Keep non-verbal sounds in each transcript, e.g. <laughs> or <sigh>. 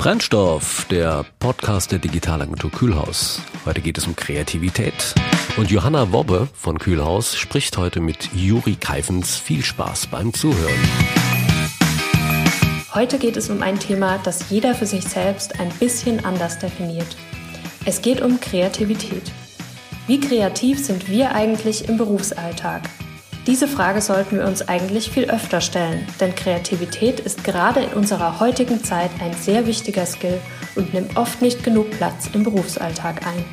Brennstoff, der Podcast der Digitalagentur Kühlhaus. Heute geht es um Kreativität. Und Johanna Wobbe von Kühlhaus spricht heute mit Juri Keifens. Viel Spaß beim Zuhören. Heute geht es um ein Thema, das jeder für sich selbst ein bisschen anders definiert. Es geht um Kreativität. Wie kreativ sind wir eigentlich im Berufsalltag? Diese Frage sollten wir uns eigentlich viel öfter stellen, denn Kreativität ist gerade in unserer heutigen Zeit ein sehr wichtiger Skill und nimmt oft nicht genug Platz im Berufsalltag ein.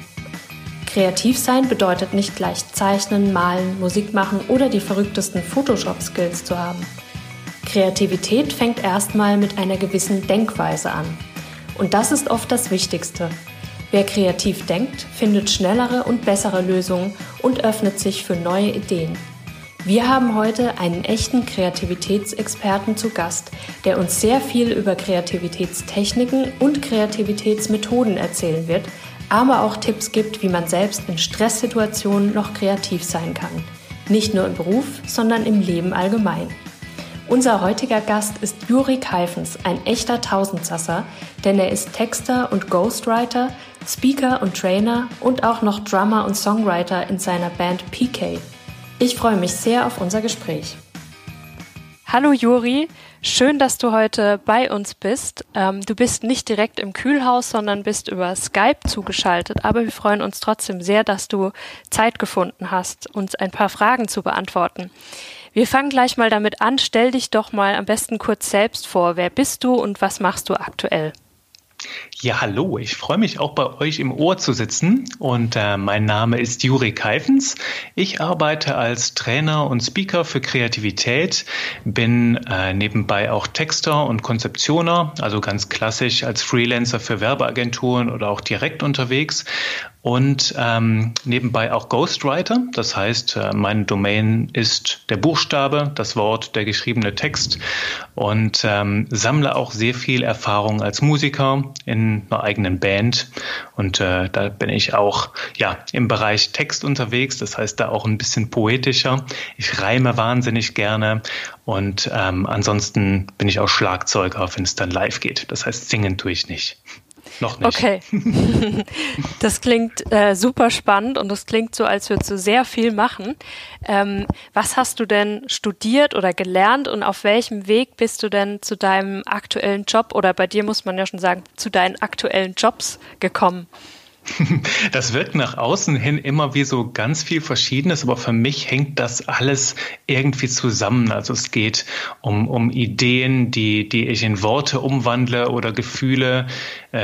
Kreativ sein bedeutet nicht gleich zeichnen, malen, Musik machen oder die verrücktesten Photoshop-Skills zu haben. Kreativität fängt erstmal mit einer gewissen Denkweise an. Und das ist oft das Wichtigste. Wer kreativ denkt, findet schnellere und bessere Lösungen und öffnet sich für neue Ideen. Wir haben heute einen echten Kreativitätsexperten zu Gast, der uns sehr viel über Kreativitätstechniken und Kreativitätsmethoden erzählen wird, aber auch Tipps gibt, wie man selbst in Stresssituationen noch kreativ sein kann. Nicht nur im Beruf, sondern im Leben allgemein. Unser heutiger Gast ist Juri Keifens, ein echter Tausendsasser, denn er ist Texter und Ghostwriter, Speaker und Trainer und auch noch Drummer und Songwriter in seiner Band PK. Ich freue mich sehr auf unser Gespräch. Hallo Juri, schön, dass du heute bei uns bist. Ähm, du bist nicht direkt im Kühlhaus, sondern bist über Skype zugeschaltet, aber wir freuen uns trotzdem sehr, dass du Zeit gefunden hast, uns ein paar Fragen zu beantworten. Wir fangen gleich mal damit an. Stell dich doch mal am besten kurz selbst vor. Wer bist du und was machst du aktuell? Ja, hallo, ich freue mich auch bei euch im Ohr zu sitzen. Und äh, mein Name ist Juri Keifens. Ich arbeite als Trainer und Speaker für Kreativität, bin äh, nebenbei auch Texter und Konzeptioner, also ganz klassisch als Freelancer für Werbeagenturen oder auch direkt unterwegs und ähm, nebenbei auch Ghostwriter. Das heißt, äh, meine Domain ist der Buchstabe, das Wort, der geschriebene Text und ähm, sammle auch sehr viel Erfahrung als Musiker in einer eigenen Band. Und äh, da bin ich auch ja im Bereich Text unterwegs. Das heißt, da auch ein bisschen poetischer. Ich reime wahnsinnig gerne und ähm, ansonsten bin ich auch Schlagzeuger, wenn es dann live geht. Das heißt, singen tue ich nicht. Noch nicht. Okay. <laughs> Das klingt äh, super spannend und das klingt so, als würdest du sehr viel machen. Ähm, was hast du denn studiert oder gelernt und auf welchem Weg bist du denn zu deinem aktuellen Job oder bei dir muss man ja schon sagen, zu deinen aktuellen Jobs gekommen? <laughs> Das wirkt nach außen hin immer wie so ganz viel Verschiedenes, aber für mich hängt das alles irgendwie zusammen. Also es geht um, um Ideen, die, die ich in Worte umwandle oder Gefühle,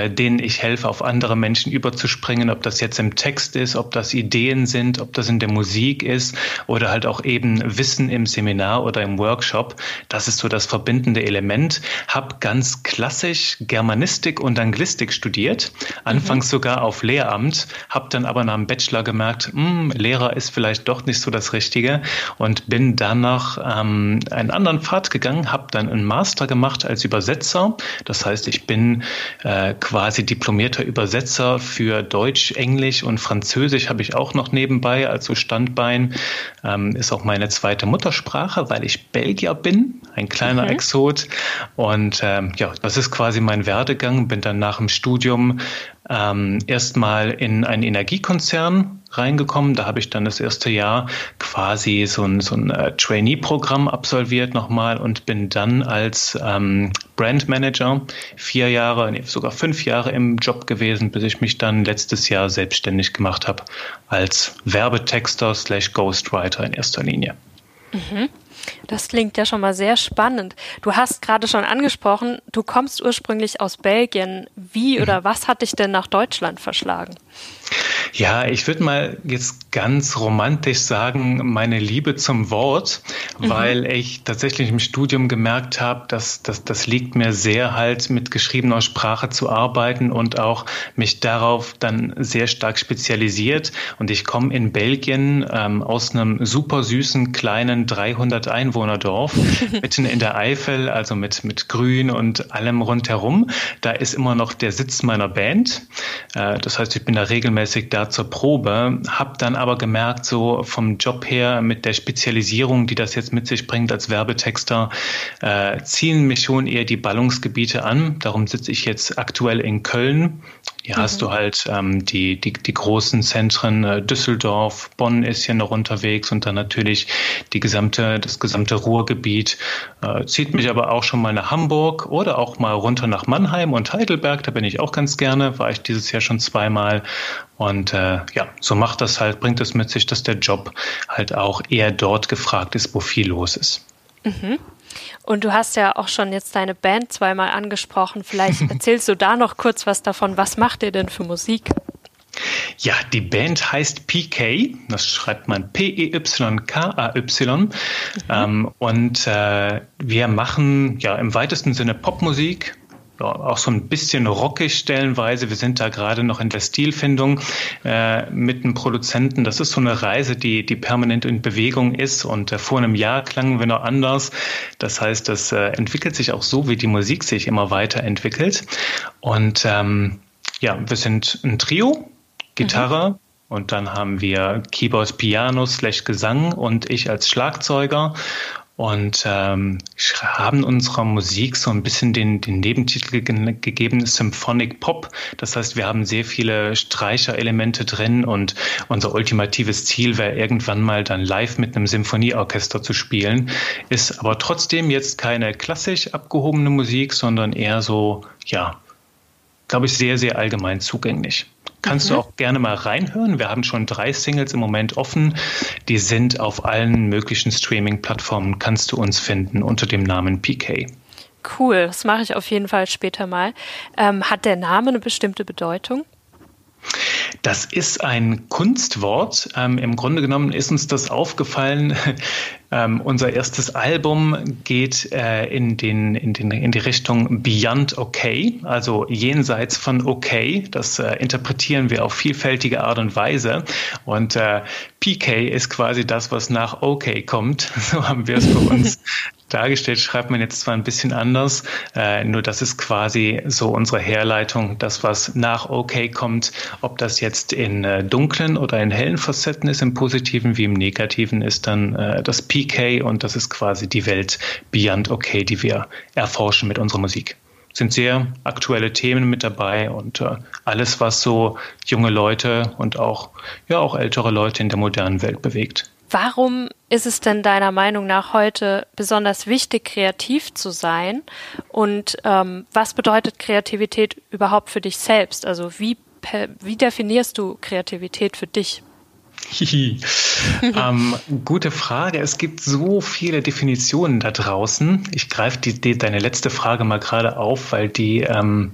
denen ich helfe, auf andere Menschen überzuspringen, ob das jetzt im Text ist, ob das Ideen sind, ob das in der Musik ist oder halt auch eben Wissen im Seminar oder im Workshop. Das ist so das verbindende Element. Hab ganz klassisch Germanistik und Anglistik studiert, anfangs mhm. sogar auf Lehramt, habe dann aber nach dem Bachelor gemerkt, mh, hm, Lehrer ist vielleicht doch nicht so das Richtige und bin danach ähm, einen anderen Pfad gegangen, habe dann einen Master gemacht als Übersetzer. Das heißt, ich bin äh, quasi diplomierter Übersetzer für Deutsch, Englisch und Französisch habe ich auch noch nebenbei als so Standbein. Ähm, ist auch meine zweite Muttersprache, weil ich Belgier bin, ein kleiner okay. Exot. Und ähm, ja, das ist quasi mein Werdegang. Bin dann nach dem Studium ähm, erstmal in einen Energiekonzern reingekommen. Da habe ich dann das erste Jahr quasi so ein, so ein äh, Trainee-Programm absolviert nochmal und bin dann als ähm, Brandmanager vier Jahre, nee, sogar fünf Jahre im Job gewesen, bis ich mich dann letztes Jahr selbstständig gemacht habe als Werbetexter slash Ghostwriter in erster Linie. Mhm. Das klingt ja schon mal sehr spannend. Du hast gerade schon angesprochen, du kommst ursprünglich aus Belgien. Wie oder mhm. was hat dich denn nach Deutschland verschlagen? Ja, ich würde mal jetzt ganz romantisch sagen, meine Liebe zum Wort, mhm. weil ich tatsächlich im Studium gemerkt habe, dass, dass das liegt mir sehr halt mit geschriebener Sprache zu arbeiten und auch mich darauf dann sehr stark spezialisiert. Und ich komme in Belgien ähm, aus einem super süßen kleinen 300 Einwohnerdorf <laughs> mitten in der Eifel, also mit, mit Grün und allem rundherum. Da ist immer noch der Sitz meiner Band. Äh, das heißt, ich bin da regelmäßig da zur Probe, habe dann aber gemerkt, so vom Job her mit der Spezialisierung, die das jetzt mit sich bringt als Werbetexter, äh, ziehen mich schon eher die Ballungsgebiete an. Darum sitze ich jetzt aktuell in Köln. Hier mhm. hast du halt ähm, die, die, die großen Zentren, äh, Düsseldorf, Bonn ist hier noch unterwegs und dann natürlich die gesamte, das gesamte Ruhrgebiet. Äh, zieht mich aber auch schon mal nach Hamburg oder auch mal runter nach Mannheim und Heidelberg. Da bin ich auch ganz gerne, war ich dieses Jahr schon zweimal. Und äh, ja, so macht das halt, bringt es mit sich, dass der Job halt auch eher dort gefragt ist, wo viel los ist. Mhm. Und du hast ja auch schon jetzt deine Band zweimal angesprochen. Vielleicht <laughs> erzählst du da noch kurz was davon. Was macht ihr denn für Musik? Ja, die Band heißt PK, das schreibt man P-E-Y-K-A-Y. Mhm. Ähm, und äh, wir machen ja im weitesten Sinne Popmusik, auch so ein bisschen rockig stellenweise. Wir sind da gerade noch in der Stilfindung äh, mit einem Produzenten. Das ist so eine Reise, die, die permanent in Bewegung ist. Und äh, vor einem Jahr klangen wir noch anders. Das heißt, das äh, entwickelt sich auch so, wie die Musik sich immer weiterentwickelt. Und ähm, ja, wir sind ein Trio, Gitarre, mhm. Und dann haben wir Keyboards, Piano, slash Gesang und ich als Schlagzeuger und ähm, haben unserer Musik so ein bisschen den, den Nebentitel ge gegeben, Symphonic Pop. Das heißt, wir haben sehr viele Streicherelemente drin und unser ultimatives Ziel wäre irgendwann mal dann live mit einem Symphonieorchester zu spielen. Ist aber trotzdem jetzt keine klassisch abgehobene Musik, sondern eher so, ja, glaube ich, sehr, sehr allgemein zugänglich. Kannst mhm. du auch gerne mal reinhören. Wir haben schon drei Singles im Moment offen. Die sind auf allen möglichen Streaming-Plattformen. Kannst du uns finden unter dem Namen PK. Cool, das mache ich auf jeden Fall später mal. Ähm, hat der Name eine bestimmte Bedeutung? Das ist ein Kunstwort. Ähm, Im Grunde genommen ist uns das aufgefallen. Ähm, unser erstes Album geht äh, in, den, in, den, in die Richtung Beyond Okay, also jenseits von Okay. Das äh, interpretieren wir auf vielfältige Art und Weise. Und äh, PK ist quasi das, was nach Okay kommt. <laughs> So haben wir es bei uns <laughs> dargestellt, schreibt man jetzt zwar ein bisschen anders, äh, nur das ist quasi so unsere Herleitung, das, was nach OK kommt, ob das jetzt in äh, dunklen oder in hellen Facetten ist, im positiven wie im negativen, ist dann äh, das PK und das ist quasi die Welt beyond OK, die wir erforschen mit unserer Musik sind sehr aktuelle Themen mit dabei und äh, alles, was so junge Leute und auch, ja, auch ältere Leute in der modernen Welt bewegt. Warum ist es denn deiner Meinung nach heute besonders wichtig, kreativ zu sein? Und ähm, was bedeutet Kreativität überhaupt für dich selbst? Also wie, wie definierst du Kreativität für dich? <laughs> ähm, gute Frage. Es gibt so viele Definitionen da draußen. Ich greife die, die, deine letzte Frage mal gerade auf, weil die ähm,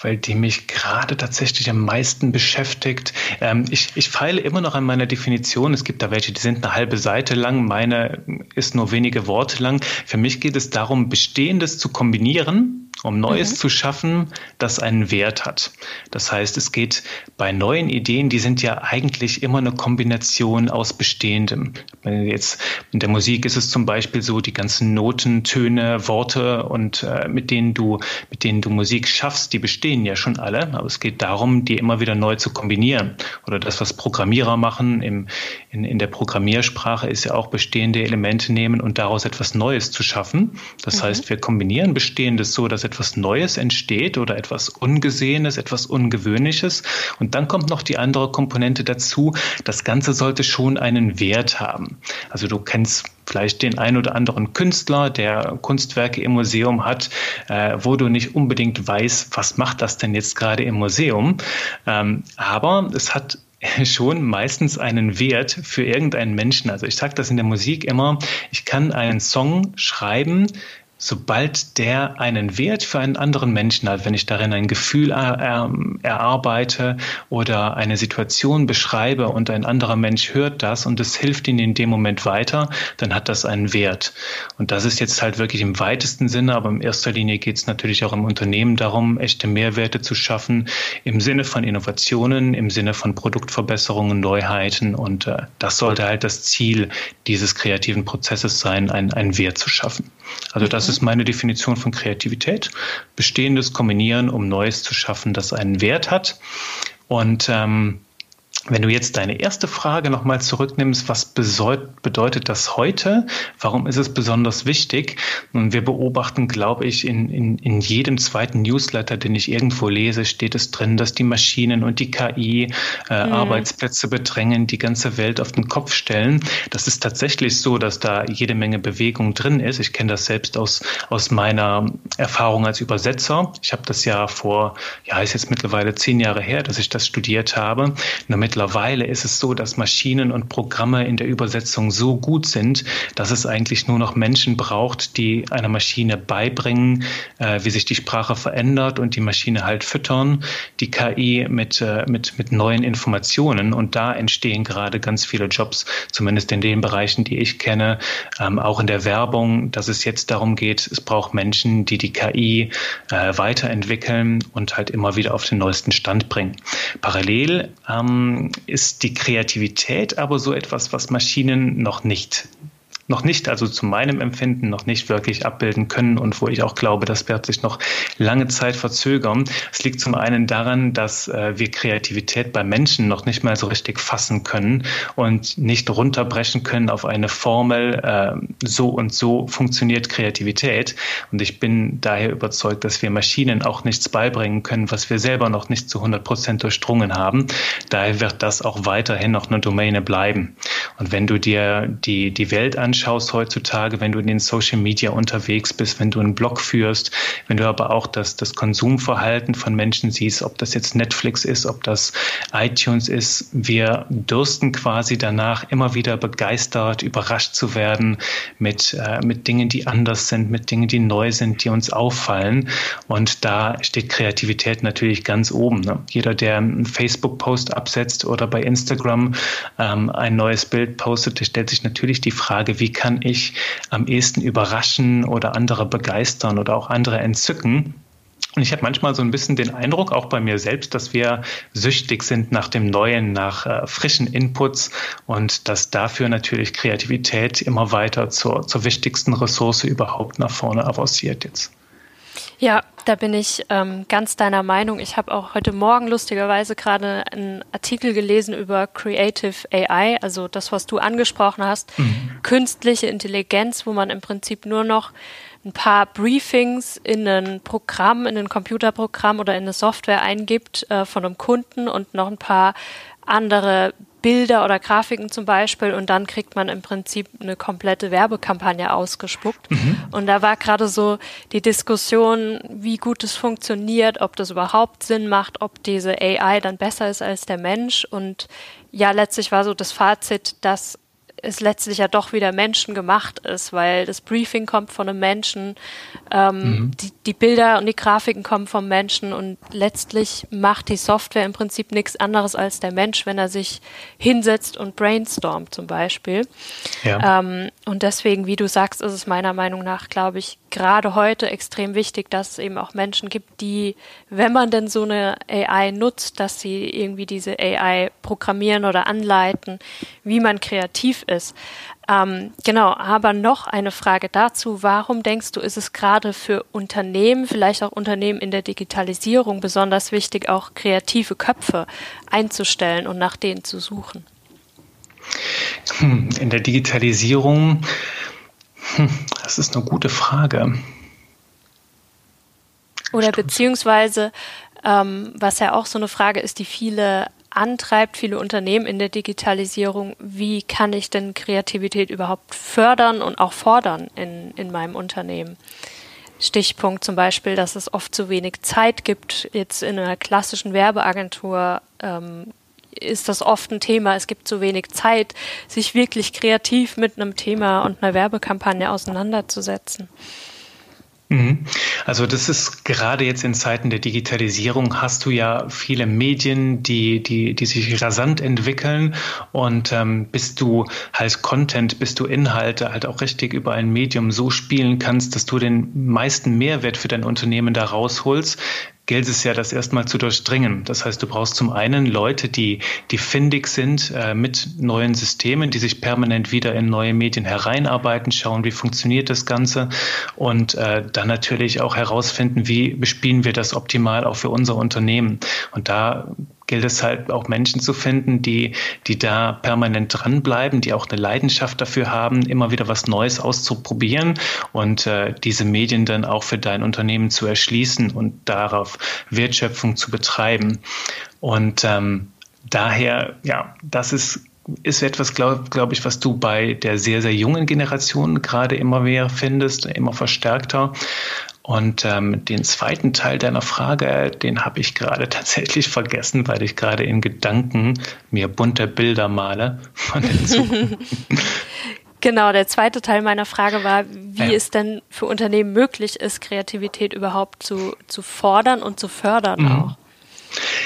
weil die mich gerade tatsächlich am meisten beschäftigt. Ähm, ich, ich feile immer noch an meiner Definition. Es gibt da welche, die sind eine halbe Seite lang. Meine ist nur wenige Worte lang. Für mich geht es darum, Bestehendes zu kombinieren um Neues mhm. zu schaffen, das einen Wert hat. Das heißt, es geht bei neuen Ideen, die sind ja eigentlich immer eine Kombination aus Bestehendem. Jetzt in der Musik ist es zum Beispiel so, die ganzen Noten, Töne, Worte und äh, mit denen du, mit denen du Musik schaffst, die bestehen ja schon alle. Aber es geht darum, die immer wieder neu zu kombinieren. Oder das, was Programmierer machen im, in, in der Programmiersprache, ist ja auch bestehende Elemente nehmen und daraus etwas Neues zu schaffen. Das mhm. heißt, wir kombinieren Bestehendes so, dass etwas Neues entsteht oder etwas Ungesehenes, etwas Ungewöhnliches. Und dann kommt noch die andere Komponente dazu. Das Ganze sollte schon einen Wert haben. Also du kennst vielleicht den ein oder anderen Künstler, der Kunstwerke im Museum hat, äh, wo du nicht unbedingt weißt, was macht das denn jetzt gerade im Museum. Ähm, aber es hat <laughs> schon meistens einen Wert für irgendeinen Menschen. Also ich sage das in der Musik immer, ich kann einen Song schreiben, sobald der einen Wert für einen anderen Menschen hat, wenn ich darin ein Gefühl er, erarbeite oder eine Situation beschreibe und ein anderer Mensch hört das und es hilft ihm in dem Moment weiter, dann hat das einen Wert. Und das ist jetzt halt wirklich im weitesten Sinne, aber in erster Linie geht es natürlich auch im Unternehmen darum, echte Mehrwerte zu schaffen im Sinne von Innovationen, im Sinne von Produktverbesserungen, Neuheiten und äh, das sollte halt das Ziel dieses kreativen Prozesses sein, einen Wert zu schaffen. Also das ist meine Definition von Kreativität. Bestehendes kombinieren, um Neues zu schaffen, das einen Wert hat. Und ähm, wenn du jetzt deine erste Frage nochmal zurücknimmst, was bedeutet das heute? Warum ist es besonders wichtig? Und wir beobachten, glaube ich, in, in, in jedem zweiten Newsletter, den ich irgendwo lese, steht es drin, dass die Maschinen und die KI äh, mhm. Arbeitsplätze bedrängen, die ganze Welt auf den Kopf stellen. Das ist tatsächlich so, dass da jede Menge Bewegung drin ist. Ich kenne das selbst aus, aus meiner Erfahrung als Übersetzer. Ich habe das ja vor, ja, ist jetzt mittlerweile zehn Jahre her, dass ich das studiert habe. Nur mittlerweile ist es so, dass Maschinen und Programme in der Übersetzung so gut sind, dass es eigentlich nur noch Menschen braucht, die einer Maschine beibringen, äh, wie sich die Sprache verändert und die Maschine halt füttern, die KI mit, äh, mit, mit neuen Informationen. Und da entstehen gerade ganz viele Jobs, zumindest in den Bereichen, die ich kenne, ähm, auch in der Werbung, dass es jetzt darum geht, es braucht Menschen, die die KI äh, weiterentwickeln und halt immer wieder auf den neuesten Stand bringen. Parallel ähm, ist die Kreativität aber so etwas, was Maschinen noch nicht noch nicht, also zu meinem Empfinden, noch nicht wirklich abbilden können und wo ich auch glaube, das wird sich noch lange Zeit verzögern. Es liegt zum einen daran, dass äh, wir Kreativität bei Menschen noch nicht mal so richtig fassen können und nicht runterbrechen können auf eine Formel, äh, so und so funktioniert Kreativität. Und ich bin daher überzeugt, dass wir Maschinen auch nichts beibringen können, was wir selber noch nicht zu 100 Prozent durchdrungen haben. Daher wird das auch weiterhin noch eine Domäne bleiben. Und wenn du dir die, die Welt anschaust, anschaust heutzutage, wenn du in den Social Media unterwegs bist, wenn du einen Blog führst, wenn du aber auch das, das Konsumverhalten von Menschen siehst, ob das jetzt Netflix ist, ob das iTunes ist, wir dürsten quasi danach immer wieder begeistert, überrascht zu werden mit, äh, mit Dingen, die anders sind, mit Dingen, die neu sind, die uns auffallen. Und da steht Kreativität natürlich ganz oben. Ne? Jeder, der einen Facebook-Post absetzt oder bei Instagram ähm, ein neues Bild postet, stellt sich natürlich die Frage, wie wie kann ich am ehesten überraschen oder andere begeistern oder auch andere entzücken. Und ich habe manchmal so ein bisschen den Eindruck, auch bei mir selbst, dass wir süchtig sind nach dem Neuen, nach äh, frischen Inputs und dass dafür natürlich Kreativität immer weiter zur, zur wichtigsten Ressource überhaupt nach vorne avanciert jetzt. Ja, da bin ich ähm, ganz deiner Meinung. Ich habe auch heute Morgen lustigerweise gerade einen Artikel gelesen über Creative AI, also das, was du angesprochen hast, mhm. künstliche Intelligenz, wo man im Prinzip nur noch ein paar Briefings in ein Programm, in ein Computerprogramm oder in eine Software eingibt äh, von einem Kunden und noch ein paar andere Bilder oder Grafiken zum Beispiel und dann kriegt man im Prinzip eine komplette Werbekampagne ausgespuckt. Mhm. Und da war gerade so die Diskussion, wie gut es funktioniert, ob das überhaupt Sinn macht, ob diese AI dann besser ist als der Mensch. Und ja, letztlich war so das Fazit, dass es letztlich ja doch wieder menschengemacht ist, weil das Briefing kommt von einem Menschen, ähm, mhm. die, die Bilder und die Grafiken kommen vom Menschen und letztlich macht die Software im Prinzip nichts anderes als der Mensch, wenn er sich hinsetzt und brainstormt zum Beispiel. Ja. Ähm, und deswegen, wie du sagst, ist es meiner Meinung nach, glaube ich, gerade heute extrem wichtig, dass es eben auch Menschen gibt, die, wenn man denn so eine AI nutzt, dass sie irgendwie diese AI programmieren oder anleiten, wie man kreativ ist. Ähm, genau, aber noch eine Frage dazu. Warum denkst du, ist es gerade für Unternehmen, vielleicht auch Unternehmen in der Digitalisierung besonders wichtig, auch kreative Köpfe einzustellen und nach denen zu suchen? Hm, in der Digitalisierung, hm, das ist eine gute Frage. Oder beziehungsweise, ähm, was ja auch so eine Frage ist, die viele antreibt, viele Unternehmen in der Digitalisierung, wie kann ich denn Kreativität überhaupt fördern und auch fordern in, in meinem Unternehmen? Stichpunkt zum Beispiel, dass es oft zu wenig Zeit gibt. Jetzt in einer klassischen Werbeagentur ähm, ist das oft ein Thema. Es gibt zu wenig Zeit, sich wirklich kreativ mit einem Thema und einer Werbekampagne auseinanderzusetzen. Mhm. Also das ist gerade jetzt in Zeiten der Digitalisierung hast du ja viele Medien, die, die, die sich rasant entwickeln und ähm, bis du halt Content, bis du Inhalte halt auch richtig über ein Medium so spielen kannst, dass du den meisten Mehrwert für dein Unternehmen da rausholst, gilt es ja, das erstmal zu durchdringen. Das heißt, du brauchst zum einen Leute, die, die findig sind äh, mit neuen Systemen, die sich permanent wieder in neue Medien hereinarbeiten, schauen, wie funktioniert das Ganze und äh, dann natürlich auch herausfinden, wie bespielen wir das optimal auch für unser Unternehmen. Und da gilt es halt auch Menschen zu finden, die, die da permanent dranbleiben, die auch eine Leidenschaft dafür haben, immer wieder was Neues auszuprobieren und äh, diese Medien dann auch für dein Unternehmen zu erschließen und darauf Wertschöpfung zu betreiben. Und ähm, daher, ja, das ist ist etwas, glaube glaub ich, was du bei der sehr, sehr jungen Generation gerade immer mehr findest, immer verstärkter. Und ähm, den zweiten Teil deiner Frage, den habe ich gerade <laughs> tatsächlich vergessen, weil ich gerade in Gedanken mir bunte Bilder male von den Zukunft. <laughs> <laughs> Genau, der zweite Teil meiner Frage war, wie ja. es denn für Unternehmen möglich ist, Kreativität überhaupt zu, zu fordern und zu fördern mhm. auch.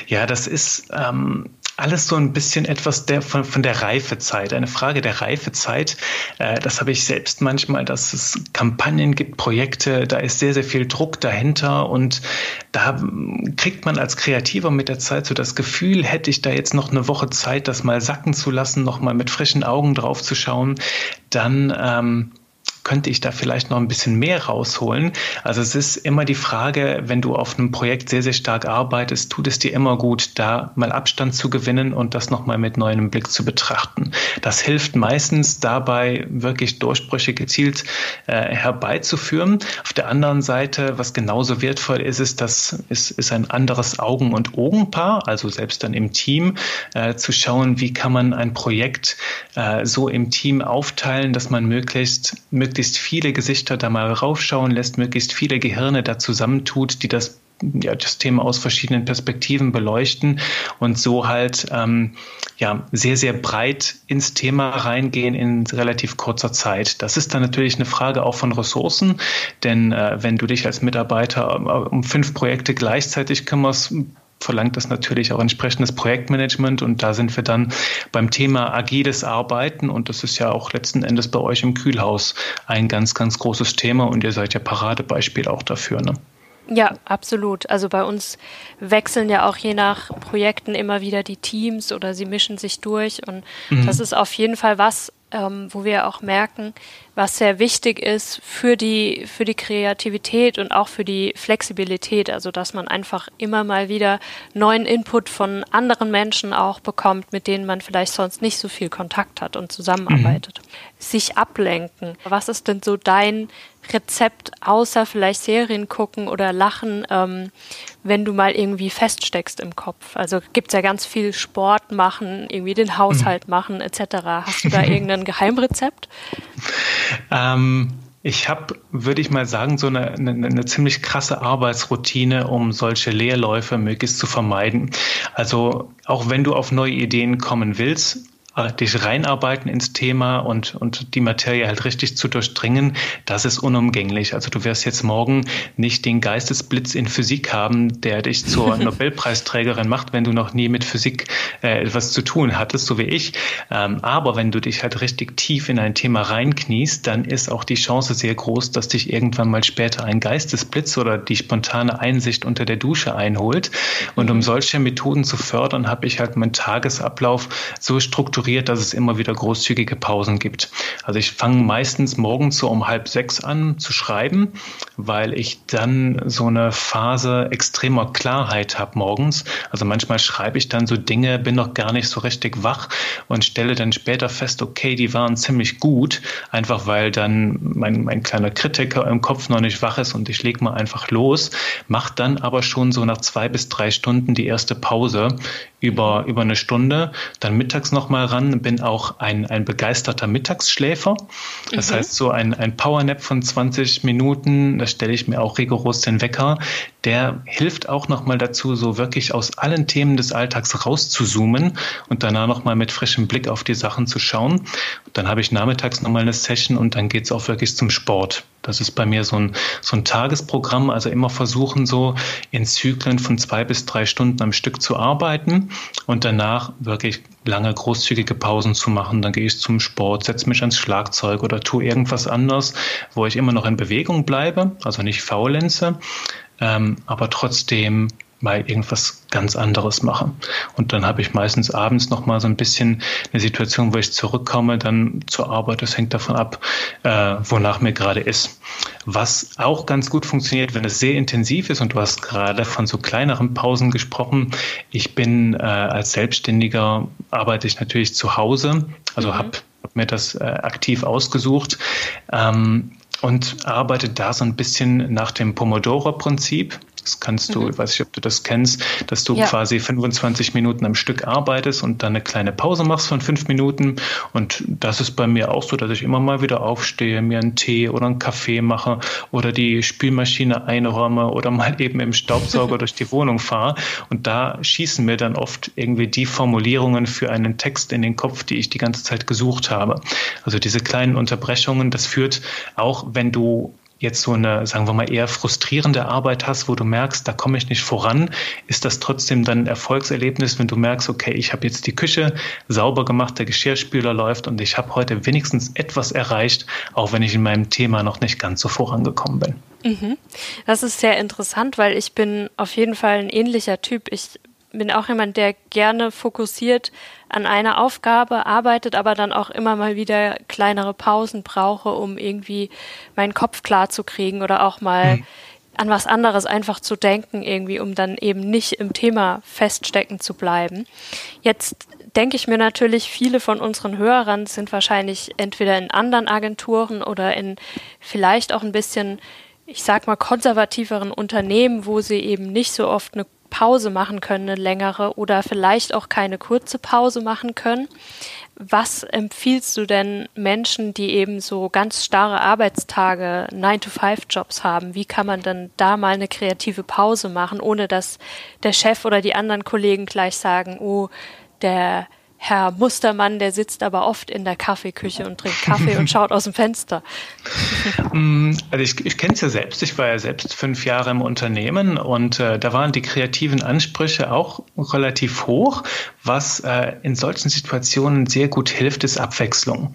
Ja, das ist ähm, alles so ein bisschen etwas der, von, von der Reifezeit, eine Frage der Reifezeit. Äh, das habe ich selbst manchmal, dass es Kampagnen gibt, Projekte, da ist sehr, sehr viel Druck dahinter und da kriegt man als Kreativer mit der Zeit so das Gefühl, hätte ich da jetzt noch eine Woche Zeit, das mal sacken zu lassen, noch mal mit frischen Augen drauf zu schauen, dann ähm, könnte ich da vielleicht noch ein bisschen mehr rausholen? Also es ist immer die Frage, wenn du auf einem Projekt sehr, sehr stark arbeitest, tut es dir immer gut, da mal Abstand zu gewinnen und das nochmal mit neuem Blick zu betrachten. Das hilft meistens dabei, wirklich Durchbrüche gezielt äh, herbeizuführen. Auf der anderen Seite, was genauso wertvoll ist, ist, das ist, ist ein anderes Augen- und Augenpaar, also selbst dann im Team, äh, zu schauen, wie kann man ein Projekt äh, so im Team aufteilen, dass man möglichst, möglichst möglichst viele Gesichter da mal raufschauen lässt, möglichst viele Gehirne da zusammentut, die das ja, das Thema aus verschiedenen Perspektiven beleuchten und so halt ähm, ja, sehr, sehr breit ins Thema reingehen in relativ kurzer Zeit. Das ist dann natürlich eine Frage auch von Ressourcen, denn äh, wenn du dich als Mitarbeiter um fünf Projekte gleichzeitig kümmerst, verlangt das natürlich auch entsprechendes Projektmanagement. Und da sind wir dann beim Thema agiles Arbeiten. Und das ist ja auch letzten Endes bei euch im Kühlhaus ein ganz, ganz großes Thema. Und ihr seid ja Paradebeispiel auch dafür. Ne? Ja, absolut. Also bei uns wechseln ja auch je nach Projekten immer wieder die Teams oder sie mischen sich durch. Und mhm. das ist auf jeden Fall was, ähm, wo wir auch merken, was sehr wichtig ist für die, für die Kreativität und auch für die Flexibilität. Also, dass man einfach immer mal wieder neuen Input von anderen Menschen auch bekommt, mit denen man vielleicht sonst nicht so viel Kontakt hat und zusammenarbeitet. Mhm. Sich ablenken. Was ist denn so dein Rezept, außer vielleicht Serien gucken oder lachen, ähm, wenn du mal irgendwie feststeckst im Kopf? Also gibt es ja ganz viel Sport machen, irgendwie den Haushalt mhm. machen etc. Hast du da irgendein <laughs> Geheimrezept? Ähm, ich habe, würde ich mal sagen, so eine, eine, eine, ziemlich krasse Arbeitsroutine, um solche Leerläufe möglichst zu vermeiden. Also auch wenn du auf neue Ideen kommen willst, dich reinarbeiten ins Thema und, und die Materie halt richtig zu durchdringen, das ist unumgänglich. Also du wirst jetzt morgen nicht den Geistesblitz in Physik haben, der dich zur <laughs> Nobelpreisträgerin macht, wenn du noch nie mit Physik äh, etwas zu tun hattest, so wie ich. Ähm, aber wenn du dich halt richtig tief in ein Thema reinkniest, dann ist auch die Chance sehr groß, dass dich irgendwann mal später ein Geistesblitz oder die spontane Einsicht unter der Dusche einholt. Und um solche Methoden zu fördern, habe ich halt meinen Tagesablauf so strukturiert, strukturiert, dass es immer wieder großzügige Pausen gibt. Also ich fange meistens morgens so um halb sechs an zu schreiben, weil ich dann so eine Phase extremer Klarheit habe morgens. Also manchmal schreibe ich dann so Dinge, bin noch gar nicht so richtig wach und stelle dann später fest, okay, die waren ziemlich gut, einfach weil dann mein, mein kleiner Kritiker im Kopf noch nicht wach ist und ich lege mal einfach los, mache dann aber schon so nach zwei bis drei Stunden die erste Pause über, über eine Stunde, dann mittags nochmal ran, bin auch ein, ein begeisterter Mittagsschläfer. Das mhm. heißt, so ein, ein Powernap von 20 Minuten, da stelle ich mir auch rigoros den Wecker. Der hilft auch nochmal dazu, so wirklich aus allen Themen des Alltags rauszuzoomen und danach nochmal mit frischem Blick auf die Sachen zu schauen. Und dann habe ich nachmittags nochmal eine Session und dann geht es auch wirklich zum Sport. Das ist bei mir so ein, so ein Tagesprogramm, also immer versuchen, so in Zyklen von zwei bis drei Stunden am Stück zu arbeiten und danach wirklich lange großzügige Pausen zu machen. Dann gehe ich zum Sport, setze mich ans Schlagzeug oder tue irgendwas anderes, wo ich immer noch in Bewegung bleibe, also nicht faulenze, ähm, aber trotzdem mal irgendwas ganz anderes mache. Und dann habe ich meistens abends noch mal so ein bisschen eine Situation, wo ich zurückkomme, dann zur Arbeit. Das hängt davon ab, äh, wonach mir gerade ist. Was auch ganz gut funktioniert, wenn es sehr intensiv ist, und du hast gerade von so kleineren Pausen gesprochen. Ich bin äh, als Selbstständiger, arbeite ich natürlich zu Hause, also mhm. habe hab mir das äh, aktiv ausgesucht. Ähm, und arbeite da so ein bisschen nach dem Pomodoro-Prinzip. Das kannst du, mhm. ich weiß nicht, ob du das kennst, dass du ja. quasi 25 Minuten am Stück arbeitest und dann eine kleine Pause machst von fünf Minuten. Und das ist bei mir auch so, dass ich immer mal wieder aufstehe, mir einen Tee oder einen Kaffee mache oder die Spülmaschine einräume oder mal eben im Staubsauger <laughs> durch die Wohnung fahre. Und da schießen mir dann oft irgendwie die Formulierungen für einen Text in den Kopf, die ich die ganze Zeit gesucht habe. Also diese kleinen Unterbrechungen, das führt auch, wenn du jetzt so eine, sagen wir mal, eher frustrierende Arbeit hast, wo du merkst, da komme ich nicht voran, ist das trotzdem dann ein Erfolgserlebnis, wenn du merkst, okay, ich habe jetzt die Küche sauber gemacht, der Geschirrspüler läuft und ich habe heute wenigstens etwas erreicht, auch wenn ich in meinem Thema noch nicht ganz so vorangekommen bin. Mhm. Das ist sehr interessant, weil ich bin auf jeden Fall ein ähnlicher Typ. Ich bin auch jemand, der gerne fokussiert an einer Aufgabe arbeitet, aber dann auch immer mal wieder kleinere Pausen brauche, um irgendwie meinen Kopf klar zu kriegen oder auch mal mhm. an was anderes einfach zu denken, irgendwie, um dann eben nicht im Thema feststecken zu bleiben. Jetzt denke ich mir natürlich, viele von unseren Hörern sind wahrscheinlich entweder in anderen Agenturen oder in vielleicht auch ein bisschen ich sag mal, konservativeren Unternehmen, wo sie eben nicht so oft eine Pause machen können, eine längere oder vielleicht auch keine kurze Pause machen können. Was empfiehlst du denn Menschen, die eben so ganz starre Arbeitstage, 9-to-5-Jobs haben? Wie kann man denn da mal eine kreative Pause machen, ohne dass der Chef oder die anderen Kollegen gleich sagen, oh, der Herr Mustermann, der sitzt aber oft in der Kaffeeküche und trinkt Kaffee und schaut aus dem Fenster. <laughs> Mm, also ich, ich kenne es ja selbst. Ich war ja selbst fünf Jahre im Unternehmen und äh, da waren die kreativen Ansprüche auch relativ hoch. Was äh, in solchen Situationen sehr gut hilft, ist Abwechslung.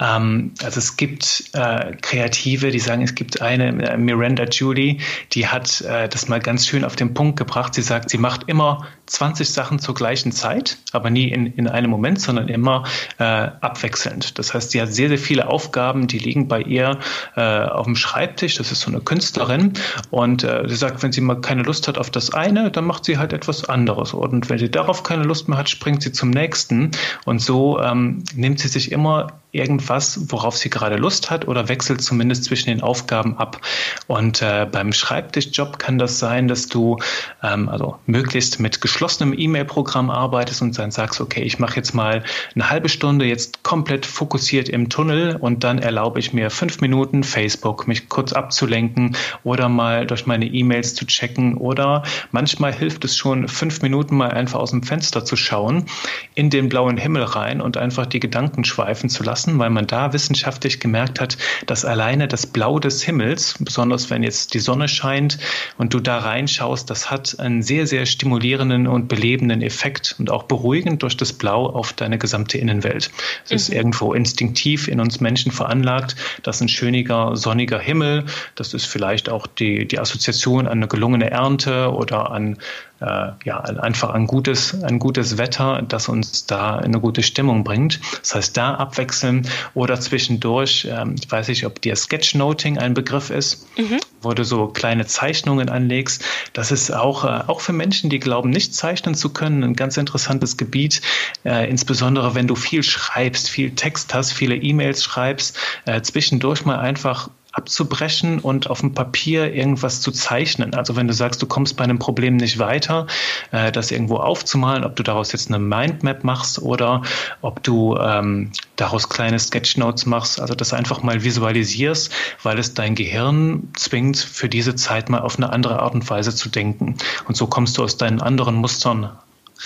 Ähm, also es gibt äh, Kreative, die sagen, es gibt eine, äh, Miranda Julie, die hat äh, das mal ganz schön auf den Punkt gebracht. Sie sagt, sie macht immer 20 Sachen zur gleichen Zeit, aber nie in, in einem Moment, sondern immer äh, abwechselnd. Das heißt, sie hat sehr, sehr viele Aufgaben, die liegen bei ihr äh, auf dem Schreibtisch. Das ist so eine Künstlerin. Und äh, sie sagt, wenn sie mal keine Lust hat auf das eine, dann macht sie halt etwas anderes. Und wenn sie darauf keine Lust mehr hat, springt sie zum nächsten. Und so ähm, nimmt sie sich immer irgendwas, worauf sie gerade Lust hat oder wechselt zumindest zwischen den Aufgaben ab. Und äh, beim Schreibtischjob kann das sein, dass du ähm, also möglichst mit geschlossenem E-Mail-Programm arbeitest und dann sagst, okay, ich mache jetzt mal eine halbe Stunde jetzt komplett fokussiert im Tunnel und dann erlaube ich mir fünf Minuten Facebook, mich kurz abzulenken oder mal durch meine E-Mails zu checken oder manchmal hilft es schon, fünf Minuten mal einfach aus dem Fenster zu schauen, in den blauen Himmel rein und einfach die Gedanken schweifen zu lassen lassen, weil man da wissenschaftlich gemerkt hat, dass alleine das Blau des Himmels, besonders wenn jetzt die Sonne scheint und du da reinschaust, das hat einen sehr, sehr stimulierenden und belebenden Effekt und auch beruhigend durch das Blau auf deine gesamte Innenwelt. Es mhm. ist irgendwo instinktiv in uns Menschen veranlagt, dass ein schöniger, sonniger Himmel, das ist vielleicht auch die, die Assoziation an eine gelungene Ernte oder an äh, ja, einfach ein gutes, ein gutes Wetter, das uns da eine gute Stimmung bringt. Das heißt, da abwechseln oder zwischendurch, ähm, ich weiß nicht, ob dir Sketchnoting ein Begriff ist, mhm. wo du so kleine Zeichnungen anlegst. Das ist auch, äh, auch für Menschen, die glauben, nicht zeichnen zu können, ein ganz interessantes Gebiet, äh, insbesondere wenn du viel schreibst, viel Text hast, viele E-Mails schreibst, äh, zwischendurch mal einfach abzubrechen und auf dem Papier irgendwas zu zeichnen. Also wenn du sagst, du kommst bei einem Problem nicht weiter, äh, das irgendwo aufzumalen, ob du daraus jetzt eine Mindmap machst oder ob du ähm, daraus kleine Sketchnotes machst, also das einfach mal visualisierst, weil es dein Gehirn zwingt, für diese Zeit mal auf eine andere Art und Weise zu denken. Und so kommst du aus deinen anderen Mustern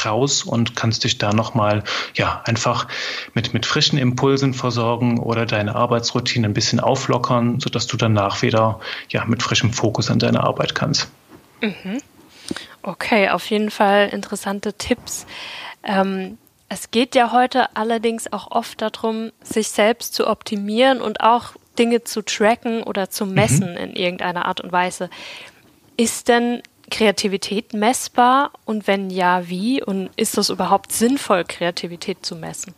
raus und kannst dich da nochmal ja, einfach mit, mit frischen Impulsen versorgen oder deine Arbeitsroutine ein bisschen auflockern, sodass du danach wieder ja, mit frischem Fokus an deine Arbeit kannst. Mhm. Okay, auf jeden Fall interessante Tipps. Ähm, es geht ja heute allerdings auch oft darum, sich selbst zu optimieren und auch Dinge zu tracken oder zu messen mhm. in irgendeiner Art und Weise. Ist denn Kreativität messbar und wenn ja, wie? Und ist das überhaupt sinnvoll, Kreativität zu messen?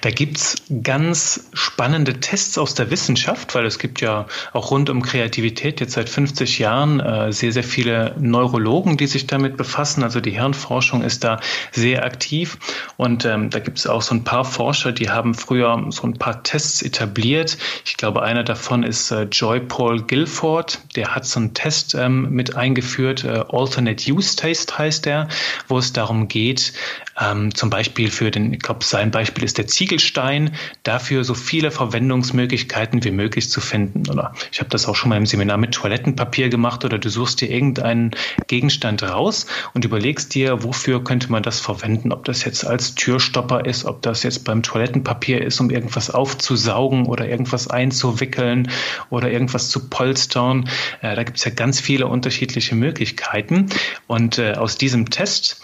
Da gibt es ganz spannende Tests aus der Wissenschaft, weil es gibt ja auch rund um Kreativität jetzt seit 50 Jahren äh, sehr, sehr viele Neurologen, die sich damit befassen. Also die Hirnforschung ist da sehr aktiv. Und ähm, da gibt es auch so ein paar Forscher, die haben früher so ein paar Tests etabliert. Ich glaube, einer davon ist äh, Joy Paul Guilford. Der hat so einen Test ähm, mit eingeführt. Äh, Alternate Use Test heißt der, wo es darum geht, ähm, zum Beispiel für den, ich glaube, sein Beispiel ist der Ziegelstein, dafür so viele Verwendungsmöglichkeiten wie möglich zu finden. Oder ich habe das auch schon mal im Seminar mit Toilettenpapier gemacht oder du suchst dir irgendeinen Gegenstand raus und überlegst dir, wofür könnte man das verwenden, ob das jetzt als Türstopper ist, ob das jetzt beim Toilettenpapier ist, um irgendwas aufzusaugen oder irgendwas einzuwickeln oder irgendwas zu polstern. Äh, da gibt es ja ganz viele unterschiedliche Möglichkeiten. Und äh, aus diesem Test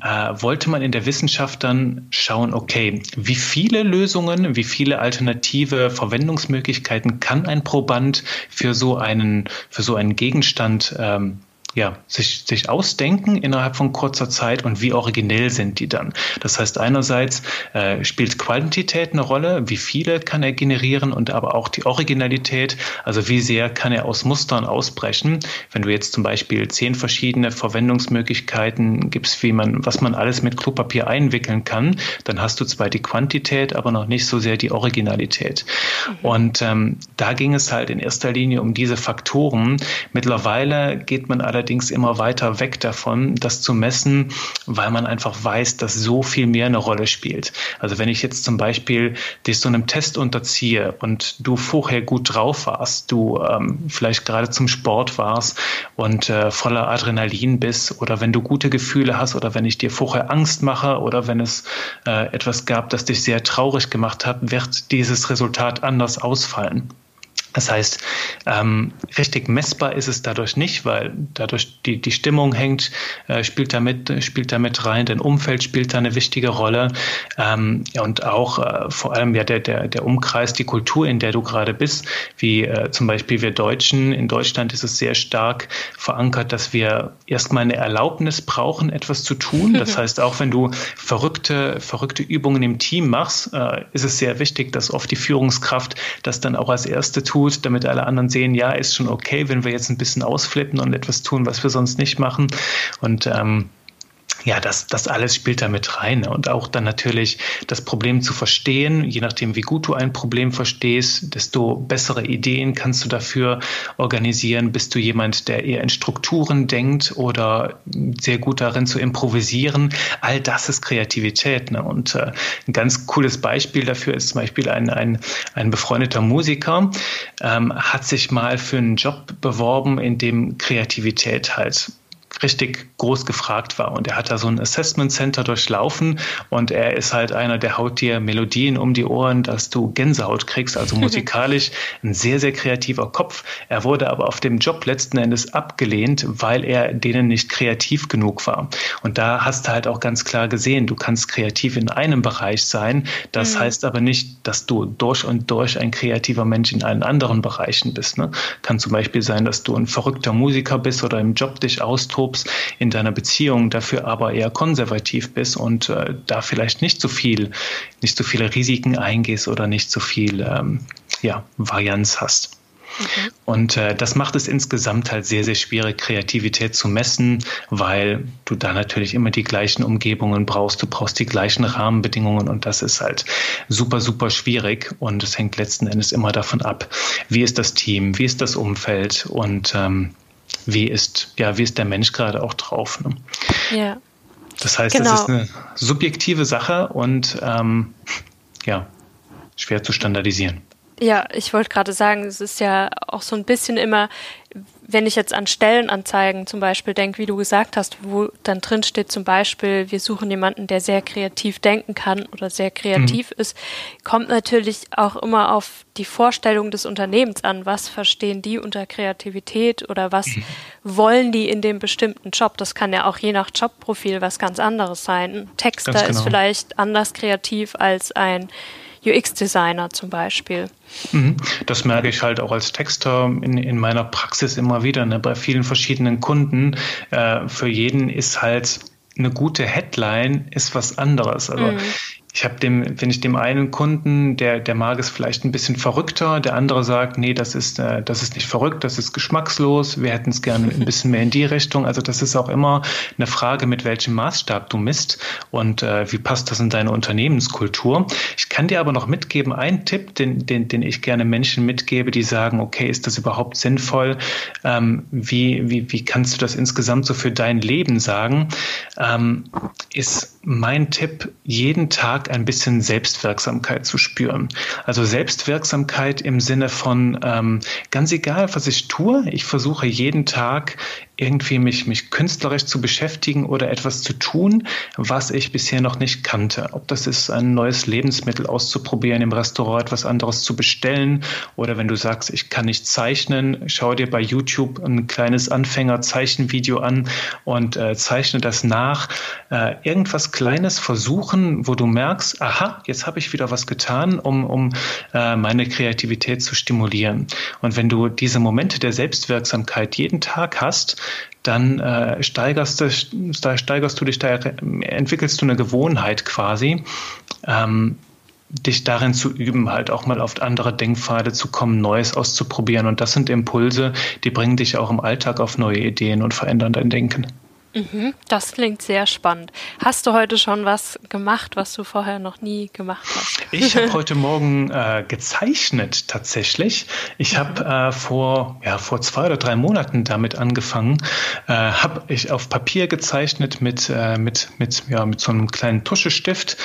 wollte man in der Wissenschaft dann schauen, okay, wie viele Lösungen, wie viele alternative Verwendungsmöglichkeiten kann ein Proband für so einen, für so einen Gegenstand ähm, ja, sich, sich ausdenken innerhalb von kurzer Zeit und wie originell sind die dann. Das heißt, einerseits äh, spielt Quantität eine Rolle, wie viele kann er generieren und aber auch die Originalität, also wie sehr kann er aus Mustern ausbrechen. Wenn du jetzt zum Beispiel zehn verschiedene Verwendungsmöglichkeiten gibst, wie man, was man alles mit Klopapier einwickeln kann, dann hast du zwar die Quantität, aber noch nicht so sehr die Originalität. Mhm. Und ähm, da ging es halt in erster Linie um diese Faktoren. Mittlerweile geht man allerdings allerdings immer weiter weg davon, das zu messen, weil man einfach weiß, dass so viel mehr eine Rolle spielt. Also wenn ich jetzt zum Beispiel dich so einem Test unterziehe und du vorher gut drauf warst, du ähm, vielleicht gerade zum Sport warst und äh, voller Adrenalin bist oder wenn du gute Gefühle hast oder wenn ich dir vorher Angst mache oder wenn es äh, etwas gab, das dich sehr traurig gemacht hat, wird dieses Resultat anders ausfallen. Das heißt, ähm, richtig messbar ist es dadurch nicht, weil dadurch die, die Stimmung hängt, äh, spielt damit, spielt damit rein, dein Umfeld spielt da eine wichtige Rolle. Ähm, ja, und auch äh, vor allem ja der, der, der Umkreis, die Kultur, in der du gerade bist, wie äh, zum Beispiel wir Deutschen. In Deutschland ist es sehr stark verankert, dass wir erstmal eine Erlaubnis brauchen, etwas zu tun. <laughs> Das heißt, auch wenn du verrückte, verrückte Übungen im Team machst, äh, ist es sehr wichtig, dass oft die Führungskraft das dann auch als erste tut tut, damit alle anderen sehen, ja, ist schon okay, wenn wir jetzt ein bisschen ausflippen und etwas tun, was wir sonst nicht machen. Und ähm, ja, das, das alles spielt da mit rein. Und auch dann natürlich das Problem zu verstehen, je nachdem, wie gut du ein Problem verstehst, desto bessere Ideen kannst du dafür organisieren. Bist du jemand, der eher in Strukturen denkt oder sehr gut darin zu improvisieren? All das ist Kreativität. Ne? Und äh, ein ganz cooles Beispiel dafür ist zum Beispiel ein, ein, ein befreundeter Musiker, ähm, hat sich mal für einen Job beworben, in dem Kreativität halt richtig groß gefragt war. Und er hat da so ein Assessment Center durchlaufen und er ist halt einer, der haut dir Melodien um die Ohren, dass du Gänsehaut kriegst, also <laughs> musikalisch ein sehr, sehr kreativer Kopf. Er wurde aber auf dem Job letzten Endes abgelehnt, weil er denen nicht kreativ genug war. Und da hast du halt auch ganz klar gesehen, du kannst kreativ in einem Bereich sein. Das mhm. heißt aber nicht, dass du durch und durch ein kreativer Mensch in allen anderen Bereichen bist. Ne? Kann zum Beispiel sein, dass du ein verrückter Musiker bist oder im Job dich austobst lobst in deiner Beziehung, dafür aber eher konservativ bist und äh, da vielleicht nicht so viel, nicht so viele Risiken eingehst oder nicht so viel ähm, ja, Varianz hast. Mhm. Und äh, das macht es insgesamt halt sehr, sehr schwierig, Kreativität zu messen, weil du da natürlich immer die gleichen Umgebungen brauchst, du brauchst die gleichen Rahmenbedingungen und das ist halt super, super schwierig und es hängt letzten Endes immer davon ab, wie ist das Team, wie ist das Umfeld und ähm, wie ist, ja, wie ist der Mensch gerade auch drauf. Ne? Ja. Das heißt, genau. es ist eine subjektive Sache und ähm, ja, schwer zu standardisieren. Ja, ich wollte gerade sagen, es ist ja auch so ein bisschen immer, wenn ich jetzt an Stellenanzeigen zum Beispiel denke, wie du gesagt hast, wo dann drin steht zum Beispiel, wir suchen jemanden, der sehr kreativ denken kann oder sehr kreativ mhm. ist, kommt natürlich auch immer auf die Vorstellung des Unternehmens an. Was verstehen die unter Kreativität oder was mhm. wollen die in dem bestimmten Job? Das kann ja auch je nach Jobprofil was ganz anderes sein. Ein Texter genau. ist vielleicht anders kreativ als ein UX-Designer zum Beispiel. Mhm. Das merke ich halt auch als Texter in, in meiner Praxis immer wieder. Ne? Bei vielen verschiedenen Kunden. Äh, für jeden ist halt eine gute Headline ist was anderes. Also mhm ich habe dem, wenn ich dem einen Kunden, der, der mag es vielleicht ein bisschen verrückter, der andere sagt, nee, das ist, äh, das ist nicht verrückt, das ist geschmackslos, wir hätten es gerne ein bisschen mehr in die Richtung. Also das ist auch immer eine Frage, mit welchem Maßstab du misst und äh, wie passt das in deine Unternehmenskultur. Ich kann dir aber noch mitgeben, einen Tipp, den, den, den ich gerne Menschen mitgebe, die sagen, okay, ist das überhaupt sinnvoll? Ähm, wie, wie, wie kannst du das insgesamt so für dein Leben sagen? Ähm, ist mein Tipp, jeden Tag ein bisschen Selbstwirksamkeit zu spüren. Also Selbstwirksamkeit im Sinne von ähm, ganz egal, was ich tue, ich versuche jeden Tag irgendwie mich, mich künstlerisch zu beschäftigen oder etwas zu tun, was ich bisher noch nicht kannte. Ob das ist, ein neues Lebensmittel auszuprobieren, im Restaurant etwas anderes zu bestellen oder wenn du sagst, ich kann nicht zeichnen, schau dir bei YouTube ein kleines Anfängerzeichenvideo an und äh, zeichne das nach. Äh, irgendwas Kleines versuchen, wo du merkst, aha, jetzt habe ich wieder was getan, um, um äh, meine Kreativität zu stimulieren. Und wenn du diese Momente der Selbstwirksamkeit jeden Tag hast, dann äh, steigerst, du, steigerst du dich, da entwickelst du eine Gewohnheit quasi, ähm, dich darin zu üben, halt auch mal auf andere Denkpfade zu kommen, Neues auszuprobieren. Und das sind Impulse, die bringen dich auch im Alltag auf neue Ideen und verändern dein Denken. Mhm, das klingt sehr spannend. Hast du heute schon was gemacht, was du vorher noch nie gemacht hast? Ich habe <laughs> heute Morgen äh, gezeichnet tatsächlich. Ich habe äh, vor, ja, vor zwei oder drei Monaten damit angefangen. Äh, habe ich auf Papier gezeichnet mit, äh, mit, mit, ja, mit so einem kleinen Tuschestift.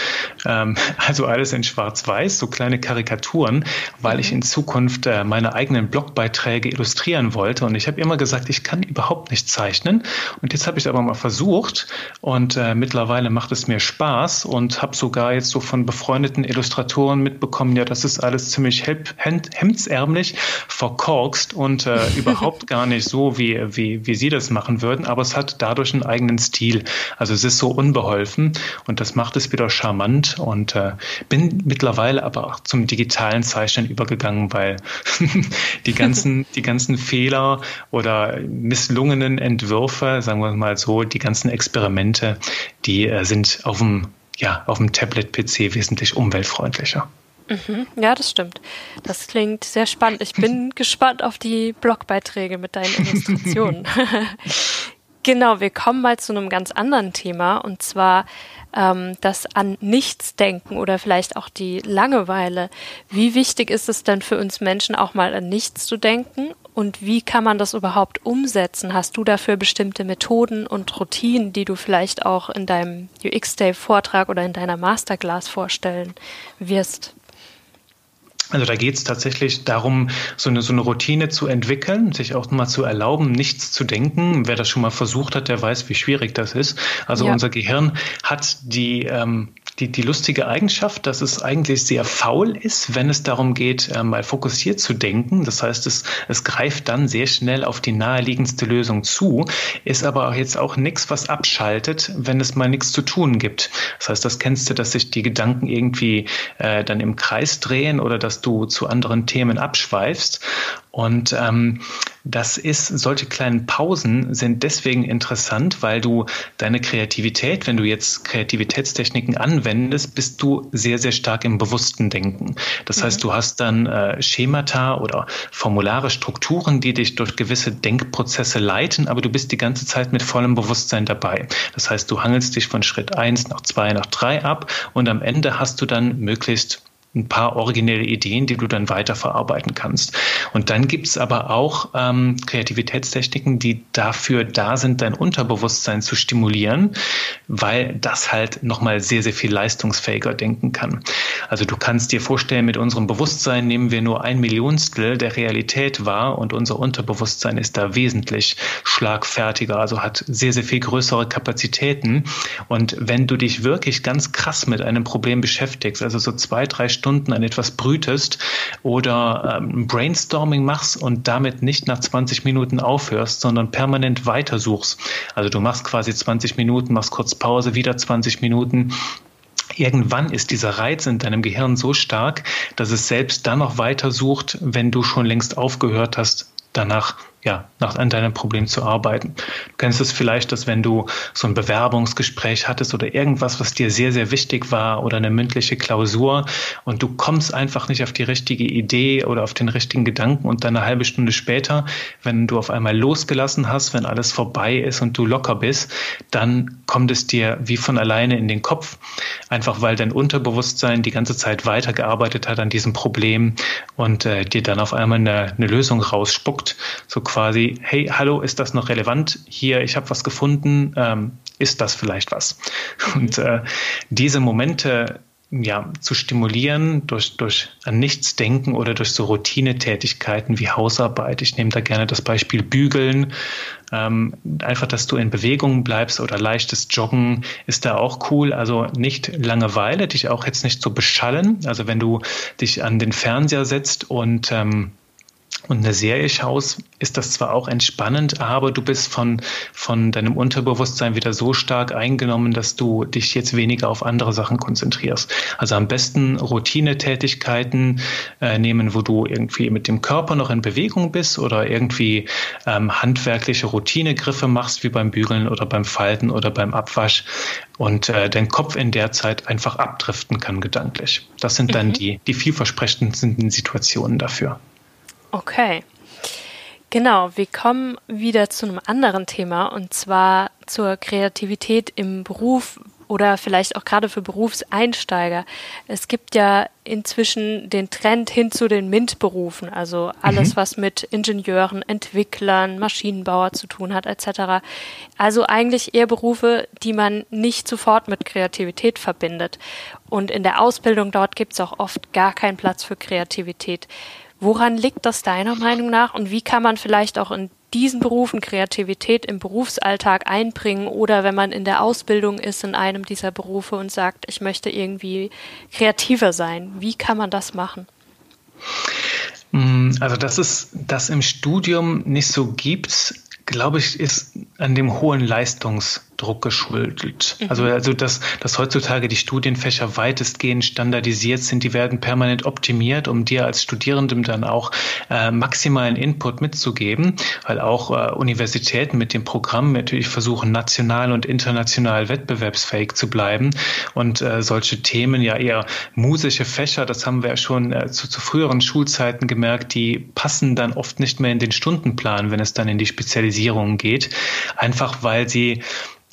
Ähm, <laughs> also alles in schwarz-weiß, so kleine Karikaturen, weil mhm. ich in Zukunft äh, meine eigenen Blogbeiträge illustrieren wollte. Und ich habe immer gesagt, ich kann überhaupt nicht zeichnen. Und jetzt habe ich aber aber mal versucht und äh, mittlerweile macht es mir Spaß und habe sogar jetzt so von befreundeten Illustratoren mitbekommen, ja, das ist alles ziemlich hemdsärmlich, verkorkst und äh, <laughs> überhaupt gar nicht so, wie, wie, wie sie das machen würden, aber es hat dadurch einen eigenen Stil. Also es ist so unbeholfen und das macht es wieder charmant und äh, bin mittlerweile aber auch zum digitalen Zeichnen übergegangen, weil <laughs> die ganzen, die ganzen Fehler oder misslungenen Entwürfe, sagen wir mal so, so, die ganzen Experimente, die äh, sind auf dem, ja, auf dem Tablet-PC wesentlich umweltfreundlicher. Mhm. Ja, das stimmt. Das klingt sehr spannend. Ich bin <laughs> gespannt auf die Blogbeiträge mit deinen Illustrationen. <laughs> genau, wir kommen mal zu einem ganz anderen Thema und zwar ähm, das an nichts denken oder vielleicht auch die Langeweile. Wie wichtig ist es denn für uns Menschen auch mal an nichts zu denken und wie kann man das überhaupt umsetzen? Hast du dafür bestimmte Methoden und Routinen, die du vielleicht auch in deinem UX-Day-Vortrag oder in deiner Masterclass vorstellen wirst? Also da geht es tatsächlich darum, so eine, so eine Routine zu entwickeln, sich auch mal zu erlauben, nichts zu denken. Wer das schon mal versucht hat, der weiß, wie schwierig das ist. Also ja. unser Gehirn hat die ähm, die, die lustige Eigenschaft, dass es eigentlich sehr faul ist, wenn es darum geht, äh, mal fokussiert zu denken. Das heißt, es, es greift dann sehr schnell auf die naheliegendste Lösung zu, ist aber jetzt auch nichts, was abschaltet, wenn es mal nichts zu tun gibt. Das heißt, das kennst du, dass sich die Gedanken irgendwie äh, dann im Kreis drehen oder dass du zu anderen Themen abschweifst. Und ähm, das ist, solche kleinen Pausen sind deswegen interessant, weil du deine Kreativität, wenn du jetzt Kreativitätstechniken anwendest, bist du sehr, sehr stark im bewussten Denken. Das mhm. heißt, du hast dann äh, Schemata oder formulare Strukturen, die dich durch gewisse Denkprozesse leiten, aber du bist die ganze Zeit mit vollem Bewusstsein dabei. Das heißt, du hangelst dich von Schritt eins nach zwei nach drei ab und am Ende hast du dann möglichst ein paar originelle Ideen, die du dann weiterverarbeiten kannst. Und dann gibt es aber auch ähm, Kreativitätstechniken, die dafür da sind, dein Unterbewusstsein zu stimulieren, weil das halt nochmal sehr, sehr viel leistungsfähiger denken kann. Also du kannst dir vorstellen, mit unserem Bewusstsein nehmen wir nur ein Millionstel der Realität wahr und unser Unterbewusstsein ist da wesentlich schlagfertiger, also hat sehr, sehr viel größere Kapazitäten. Und wenn du dich wirklich ganz krass mit einem Problem beschäftigst, also so zwei, drei Stunden an etwas brütest oder ähm, Brainstorming machst und damit nicht nach 20 Minuten aufhörst, sondern permanent weitersuchst. Also du machst quasi 20 Minuten, machst kurz Pause, wieder 20 Minuten irgendwann ist dieser Reiz in deinem Gehirn so stark, dass es selbst dann noch weiter sucht, wenn du schon längst aufgehört hast, danach ja, nach, an deinem Problem zu arbeiten. Du kennst es vielleicht, dass wenn du so ein Bewerbungsgespräch hattest oder irgendwas, was dir sehr, sehr wichtig war oder eine mündliche Klausur und du kommst einfach nicht auf die richtige Idee oder auf den richtigen Gedanken und dann eine halbe Stunde später, wenn du auf einmal losgelassen hast, wenn alles vorbei ist und du locker bist, dann kommt es dir wie von alleine in den Kopf, einfach weil dein Unterbewusstsein die ganze Zeit weitergearbeitet hat an diesem Problem und äh, dir dann auf einmal eine, eine Lösung rausspuckt, so quasi quasi, hey, hallo, ist das noch relevant? Hier, ich habe was gefunden, ähm, ist das vielleicht was? <laughs> Mhm. Und äh, diese Momente ja, zu stimulieren durch, durch an nichts denken oder durch so Routinetätigkeiten wie Hausarbeit. Ich nehme da gerne das Beispiel Bügeln. Ähm, einfach, dass du in Bewegung bleibst oder leichtes Joggen ist da auch cool. Also nicht Langeweile, dich auch jetzt nicht so beschallen. Also wenn du dich an den Fernseher setzt und ähm, und eine Serie schaust, ist das zwar auch entspannend, aber du bist von, von deinem Unterbewusstsein wieder so stark eingenommen, dass du dich jetzt weniger auf andere Sachen konzentrierst. Also am besten Routinetätigkeiten äh, nehmen, wo du irgendwie mit dem Körper noch in Bewegung bist oder irgendwie ähm, handwerkliche Routinegriffe machst, wie beim Bügeln oder beim Falten oder beim Abwasch und äh, dein Kopf in der Zeit einfach abdriften kann gedanklich. Das sind dann mhm. die, die vielversprechendsten Situationen dafür. Okay. Genau, wir kommen wieder zu einem anderen Thema und zwar zur Kreativität im Beruf oder vielleicht auch gerade für Berufseinsteiger. Es gibt ja inzwischen den Trend hin zu den MINT-Berufen, also alles, mhm. was mit Ingenieuren, Entwicklern, Maschinenbauer zu tun hat, etc. Also eigentlich eher Berufe, die man nicht sofort mit Kreativität verbindet. Und in der Ausbildung dort gibt es auch oft gar keinen Platz für Kreativität. Woran liegt das deiner Meinung nach und wie kann man vielleicht auch in diesen Berufen Kreativität im Berufsalltag einbringen oder wenn man in der Ausbildung ist in einem dieser Berufe und sagt, ich möchte irgendwie kreativer sein, wie kann man das machen? Mm, also, dass es das im Studium nicht so gibt, glaube ich, ist an dem hohen Leistungs- Druck geschuldet. Mhm. Also, also dass, dass heutzutage die Studienfächer weitestgehend standardisiert sind, die werden permanent optimiert, um dir als Studierendem dann auch äh, maximalen Input mitzugeben, weil auch äh, Universitäten mit dem Programm natürlich versuchen, national und international wettbewerbsfähig zu bleiben und äh, solche Themen, ja eher musische Fächer, das haben wir ja schon äh, zu, zu früheren Schulzeiten gemerkt, die passen dann oft nicht mehr in den Stundenplan, wenn es dann in die Spezialisierung geht, einfach weil sie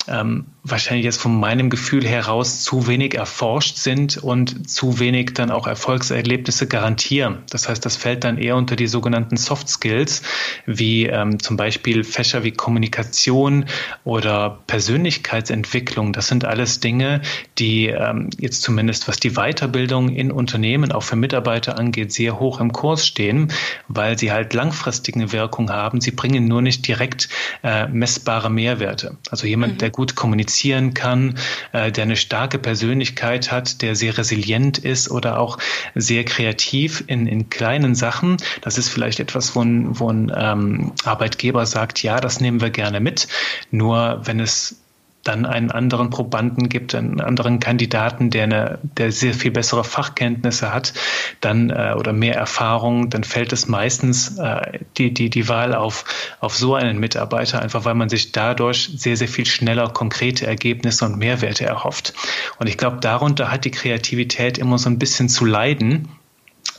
ähm, wahrscheinlich jetzt von meinem Gefühl heraus zu wenig erforscht sind und zu wenig dann auch Erfolgserlebnisse garantieren. Das heißt, das fällt dann eher unter die sogenannten Soft Skills, wie ähm, zum Beispiel Fächer wie Kommunikation oder Persönlichkeitsentwicklung. Das sind alles Dinge, die ähm, jetzt zumindest was die Weiterbildung in Unternehmen auch für Mitarbeiter angeht, sehr hoch im Kurs stehen, weil sie halt langfristige Wirkung haben. Sie bringen nur nicht direkt äh, messbare Mehrwerte. Also jemand, mhm. der gut kommunizieren kann, äh, der eine starke Persönlichkeit hat, der sehr resilient ist oder auch sehr kreativ in, in kleinen Sachen. Das ist vielleicht etwas, wo ein, wo ein ähm, Arbeitgeber sagt, ja, das nehmen wir gerne mit. Nur wenn es dann einen anderen Probanden gibt, einen anderen Kandidaten, der eine, der sehr viel bessere Fachkenntnisse hat, dann äh, oder mehr Erfahrung, dann fällt es meistens äh, die, die, die Wahl auf, auf so einen Mitarbeiter, einfach weil man sich dadurch sehr, sehr viel schneller konkrete Ergebnisse und Mehrwerte erhofft. Und ich glaube, darunter hat die Kreativität immer so ein bisschen zu leiden.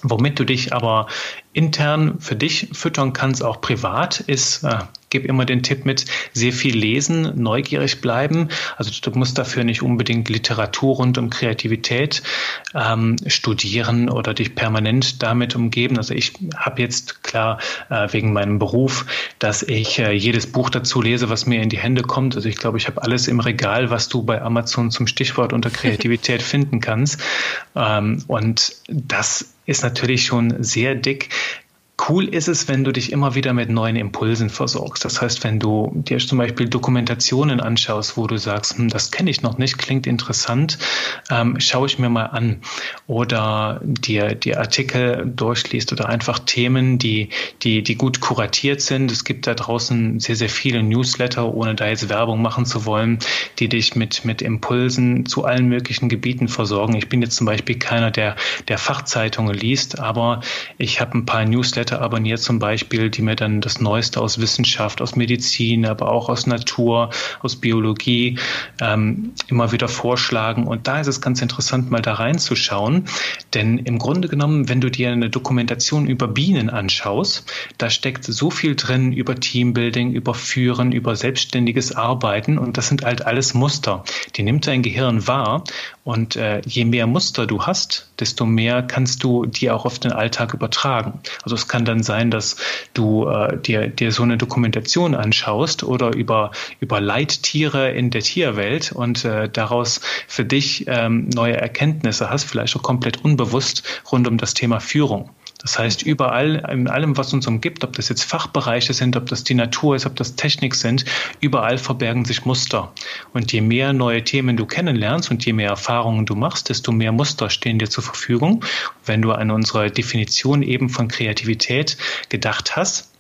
Womit du dich aber intern für dich füttern kannst, auch privat, ist, äh, gebe immer den Tipp mit, sehr viel lesen, neugierig bleiben. Also du musst dafür nicht unbedingt Literatur rund um Kreativität ähm, studieren oder dich permanent damit umgeben. Also ich habe jetzt klar äh, wegen meinem Beruf, dass ich äh, jedes Buch dazu lese, was mir in die Hände kommt. Also ich glaube, ich habe alles im Regal, was du bei Amazon zum Stichwort unter <laughs> Kreativität finden kannst. Ähm, und das ist natürlich schon sehr dick. Cool ist es, wenn du dich immer wieder mit neuen Impulsen versorgst. Das heißt, wenn du dir zum Beispiel Dokumentationen anschaust, wo du sagst, hm, das kenne ich noch nicht, klingt interessant, ähm, schaue ich mir mal an. Oder dir die Artikel durchliest oder einfach Themen, die, die, die gut kuratiert sind. Es gibt da draußen sehr, sehr viele Newsletter, ohne da jetzt Werbung machen zu wollen, die dich mit, mit Impulsen zu allen möglichen Gebieten versorgen. Ich bin jetzt zum Beispiel keiner, der, der Fachzeitungen liest, aber ich habe ein paar Newsletter Newsletter abonniert zum Beispiel, die mir dann das Neueste aus Wissenschaft, aus Medizin, aber auch aus Natur, aus Biologie ähm, immer wieder vorschlagen. Und da ist es ganz interessant, mal da reinzuschauen. Denn im Grunde genommen, wenn du dir eine Dokumentation über Bienen anschaust, da steckt so viel drin über Teambuilding, über Führen, über selbstständiges Arbeiten. Und das sind halt alles Muster. Die nimmt dein Gehirn wahr. Und äh, je mehr Muster du hast, desto mehr kannst du die auch auf den Alltag übertragen. Also es kann dann sein, dass du äh, dir, dir so eine Dokumentation anschaust oder über, über Leittiere in der Tierwelt und äh, daraus für dich ähm, neue Erkenntnisse hast, vielleicht auch komplett unbewusst rund um das Thema Führung. Das heißt, überall, in allem, was uns umgibt, ob das jetzt Fachbereiche sind, ob das die Natur ist, ob das Technik sind, überall verbergen sich Muster. Und je mehr neue Themen du kennenlernst und je mehr Erfahrungen du machst, desto mehr Muster stehen dir zur Verfügung. Wenn du an unsere Definition eben von Kreativität gedacht hast,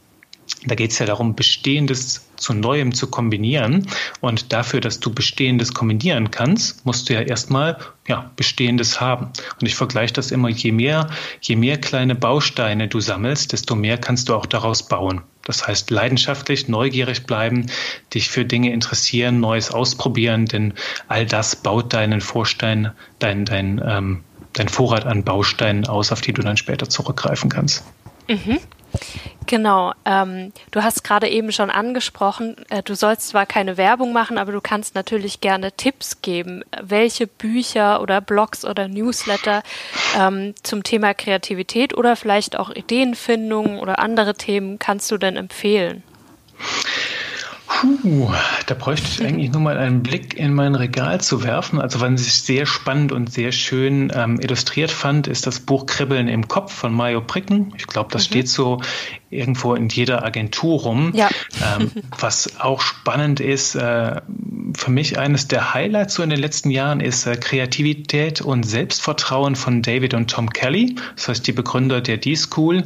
da geht es ja darum, Bestehendes zu Neuem zu kombinieren. Und dafür, dass du Bestehendes kombinieren kannst, musst du ja erstmal ja, Bestehendes haben. Und ich vergleiche das immer, je mehr, je mehr kleine Bausteine du sammelst, desto mehr kannst du auch daraus bauen. Das heißt, leidenschaftlich, neugierig bleiben, dich für Dinge interessieren, Neues ausprobieren, denn all das baut deinen Vorstein, dein, dein, ähm, dein Vorrat an Bausteinen aus, auf die du dann später zurückgreifen kannst. Mhm. Genau. Ähm, du hast gerade eben schon angesprochen, äh, du sollst zwar keine Werbung machen, aber du kannst natürlich gerne Tipps geben. Welche Bücher oder Blogs oder Newsletter ähm, zum Thema Kreativität oder vielleicht auch Ideenfindung oder andere Themen kannst du denn empfehlen? Puh, da bräuchte ich eigentlich nur mal einen Blick in mein Regal zu werfen. Also, was ich sehr spannend und sehr schön ähm, illustriert fand, ist das Buch Kribbeln im Kopf von Mario Pricken. Ich glaube, das mhm. steht so irgendwo in jeder Agentur rum. Ja. Ähm, <laughs> was auch spannend ist, äh, für mich eines der Highlights so in den letzten Jahren ist äh, Kreativität und Selbstvertrauen von David und Tom Kelly. Das heißt, die Begründer der D-School.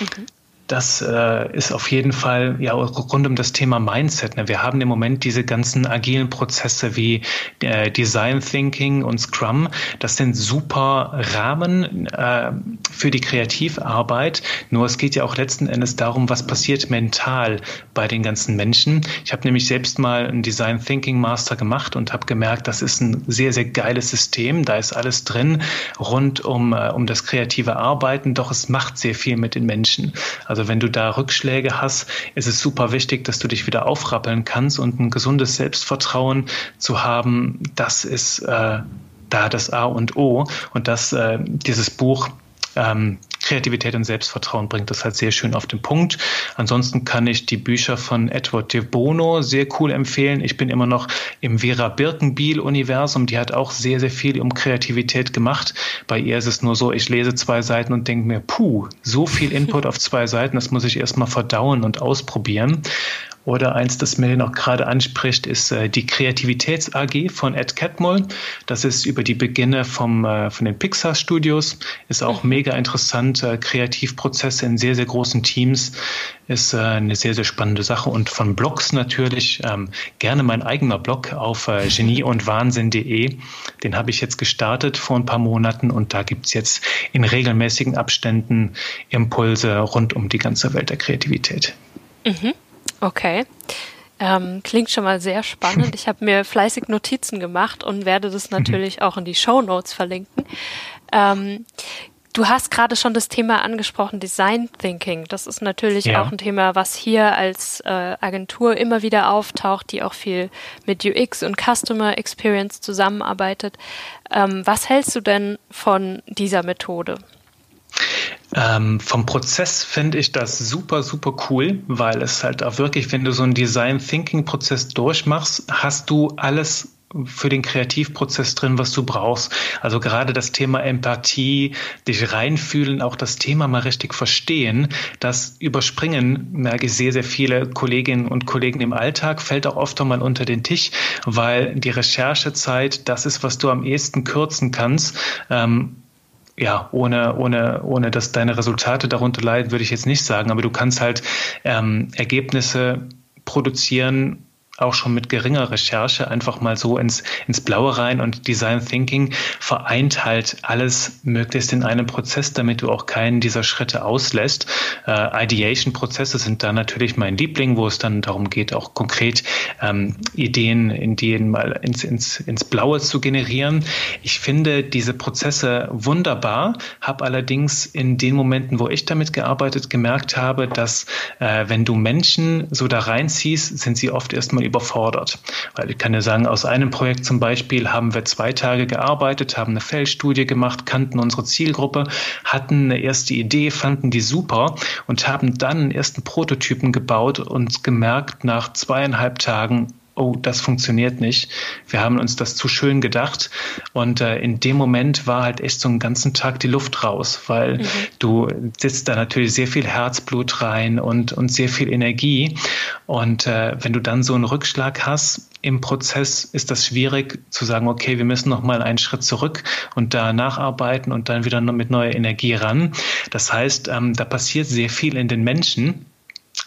Mhm das äh, ist auf jeden Fall ja rund um das Thema Mindset. Ne? Wir haben im Moment diese ganzen agilen Prozesse wie äh, Design Thinking und Scrum. Das sind super Rahmen äh, für die Kreativarbeit. Nur es geht ja auch letzten Endes darum, was passiert mental bei den ganzen Menschen. Ich habe nämlich selbst mal einen Design Thinking Master gemacht und habe gemerkt, das ist ein sehr, sehr geiles System. Da ist alles drin rund um, äh, um das kreative Arbeiten. Doch es macht sehr viel mit den Menschen. Also also wenn du da Rückschläge hast, ist es super wichtig, dass du dich wieder aufrappeln kannst und ein gesundes Selbstvertrauen zu haben. Das ist äh, da das A und O. Und das, äh, dieses Buch ähm, Kreativität und Selbstvertrauen bringt das halt sehr schön auf den Punkt. Ansonsten kann ich die Bücher von Edward de Bono sehr cool empfehlen. Ich bin immer noch im Vera Birkenbiel-Universum. Die hat auch sehr, sehr viel um Kreativität gemacht. Bei ihr ist es nur so, ich lese zwei Seiten und denke mir, puh, so viel Input auf zwei Seiten, das muss ich erstmal verdauen und ausprobieren. Oder eins, das mir noch gerade anspricht, ist äh, die Kreativitäts AG von Ed Catmull. Das ist über die Beginne vom, äh, von den Pixar Studios. Ist auch mhm. mega interessant. Äh, Kreativprozesse in sehr, sehr großen Teams ist äh, eine sehr, sehr spannende Sache. Und von Blogs natürlich ähm, gerne mein eigener Blog auf äh, <laughs> genieundwahnsinn.de. Den habe ich jetzt gestartet vor ein paar Monaten und da gibt es jetzt in regelmäßigen Abständen Impulse rund um die ganze Welt der Kreativität. Mhm. Okay. Ähm, klingt schon mal sehr spannend. <laughs> Ich habe mir fleißig Notizen gemacht und werde das natürlich auch in die Show Notes verlinken. Ähm, du hast gerade schon das Thema angesprochen, Design Thinking. Das ist natürlich ja. auch ein Thema, was hier als äh, Agentur immer wieder auftaucht, die auch viel mit UX und Customer Experience zusammenarbeitet. Ähm, was hältst du denn von dieser Methode? Ähm, vom Prozess finde ich das super, super cool, weil es halt auch wirklich, wenn du so einen Design Thinking Prozess durchmachst, hast du alles für den Kreativprozess drin, was du brauchst. Also gerade das Thema Empathie, dich reinfühlen, auch das Thema mal richtig verstehen, das überspringen, merke ich sehr, sehr viele Kolleginnen und Kollegen im Alltag, fällt auch oft mal unter den Tisch, weil die Recherchezeit, das ist, was du am ehesten kürzen kannst. Ähm, ja, ohne, ohne, ohne dass deine Resultate darunter leiden, würde ich jetzt nicht sagen, aber du kannst halt ähm, Ergebnisse produzieren, auch schon mit geringer Recherche einfach mal so ins, ins Blaue rein und Design Thinking vereint halt alles möglichst in einem Prozess, damit du auch keinen dieser Schritte auslässt. Äh, Ideation-Prozesse sind da natürlich mein Liebling, wo es dann darum geht, auch konkret ähm, Ideen, in denen mal ins, ins, ins Blaue zu generieren. Ich finde diese Prozesse wunderbar, habe allerdings in den Momenten, wo ich damit gearbeitet, gemerkt habe, dass äh, wenn du Menschen so da reinziehst, sind sie oft erstmal überfordert. Weil ich kann ja sagen, aus einem Projekt zum Beispiel haben wir zwei Tage gearbeitet, haben eine Feldstudie gemacht, kannten unsere Zielgruppe, hatten eine erste Idee, fanden die super und haben dann einen ersten Prototypen gebaut und gemerkt nach zweieinhalb Tagen, oh, das funktioniert nicht. Wir haben uns das zu schön gedacht. Und äh, in dem Moment war halt echt so einen ganzen Tag die Luft raus, weil mhm. du sitzt da natürlich sehr viel Herzblut rein und, und sehr viel Energie. Und äh, wenn du dann so einen Rückschlag hast, im Prozess ist das schwierig zu sagen, okay, wir müssen noch mal einen Schritt zurück und da nacharbeiten und dann wieder mit neuer Energie ran. Das heißt, ähm, da passiert sehr viel in den Menschen.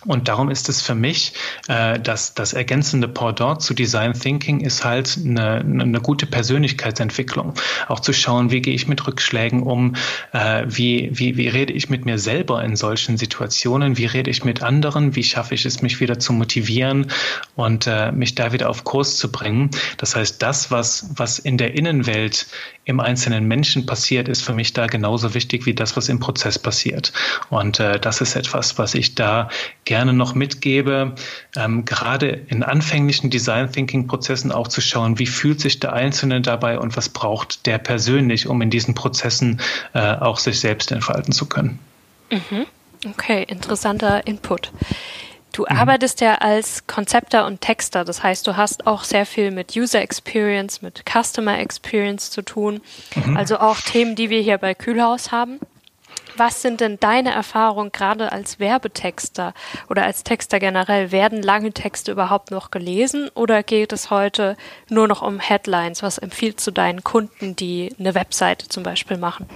Und darum ist es für mich, äh, dass das ergänzende Pendant zu Design Thinking ist halt eine, eine gute Persönlichkeitsentwicklung. Auch zu schauen, wie gehe ich mit Rückschlägen um, äh, wie, wie, wie rede ich mit mir selber in solchen Situationen, wie rede ich mit anderen, wie schaffe ich es, mich wieder zu motivieren und äh, mich da wieder auf Kurs zu bringen. Das heißt, das, was, was in der Innenwelt im einzelnen Menschen passiert, ist für mich da genauso wichtig wie das, was im Prozess passiert. Und äh, das ist etwas, was ich da gerne noch mitgebe, ähm, gerade in anfänglichen Design Thinking Prozessen auch zu schauen, wie fühlt sich der Einzelne dabei und was braucht der persönlich, um in diesen Prozessen äh, auch sich selbst entfalten zu können. Mhm. Okay, interessanter Input. Du mhm. arbeitest ja als Konzepter und Texter, das heißt, du hast auch sehr viel mit User Experience, mit Customer Experience zu tun, mhm. also auch Themen, die wir hier bei Kühlhaus haben. Was sind denn deine Erfahrungen gerade als Werbetexter oder als Texter generell? Werden lange Texte überhaupt noch gelesen oder geht es heute nur noch um Headlines? Was empfiehlst du deinen Kunden, die eine Webseite zum Beispiel machen?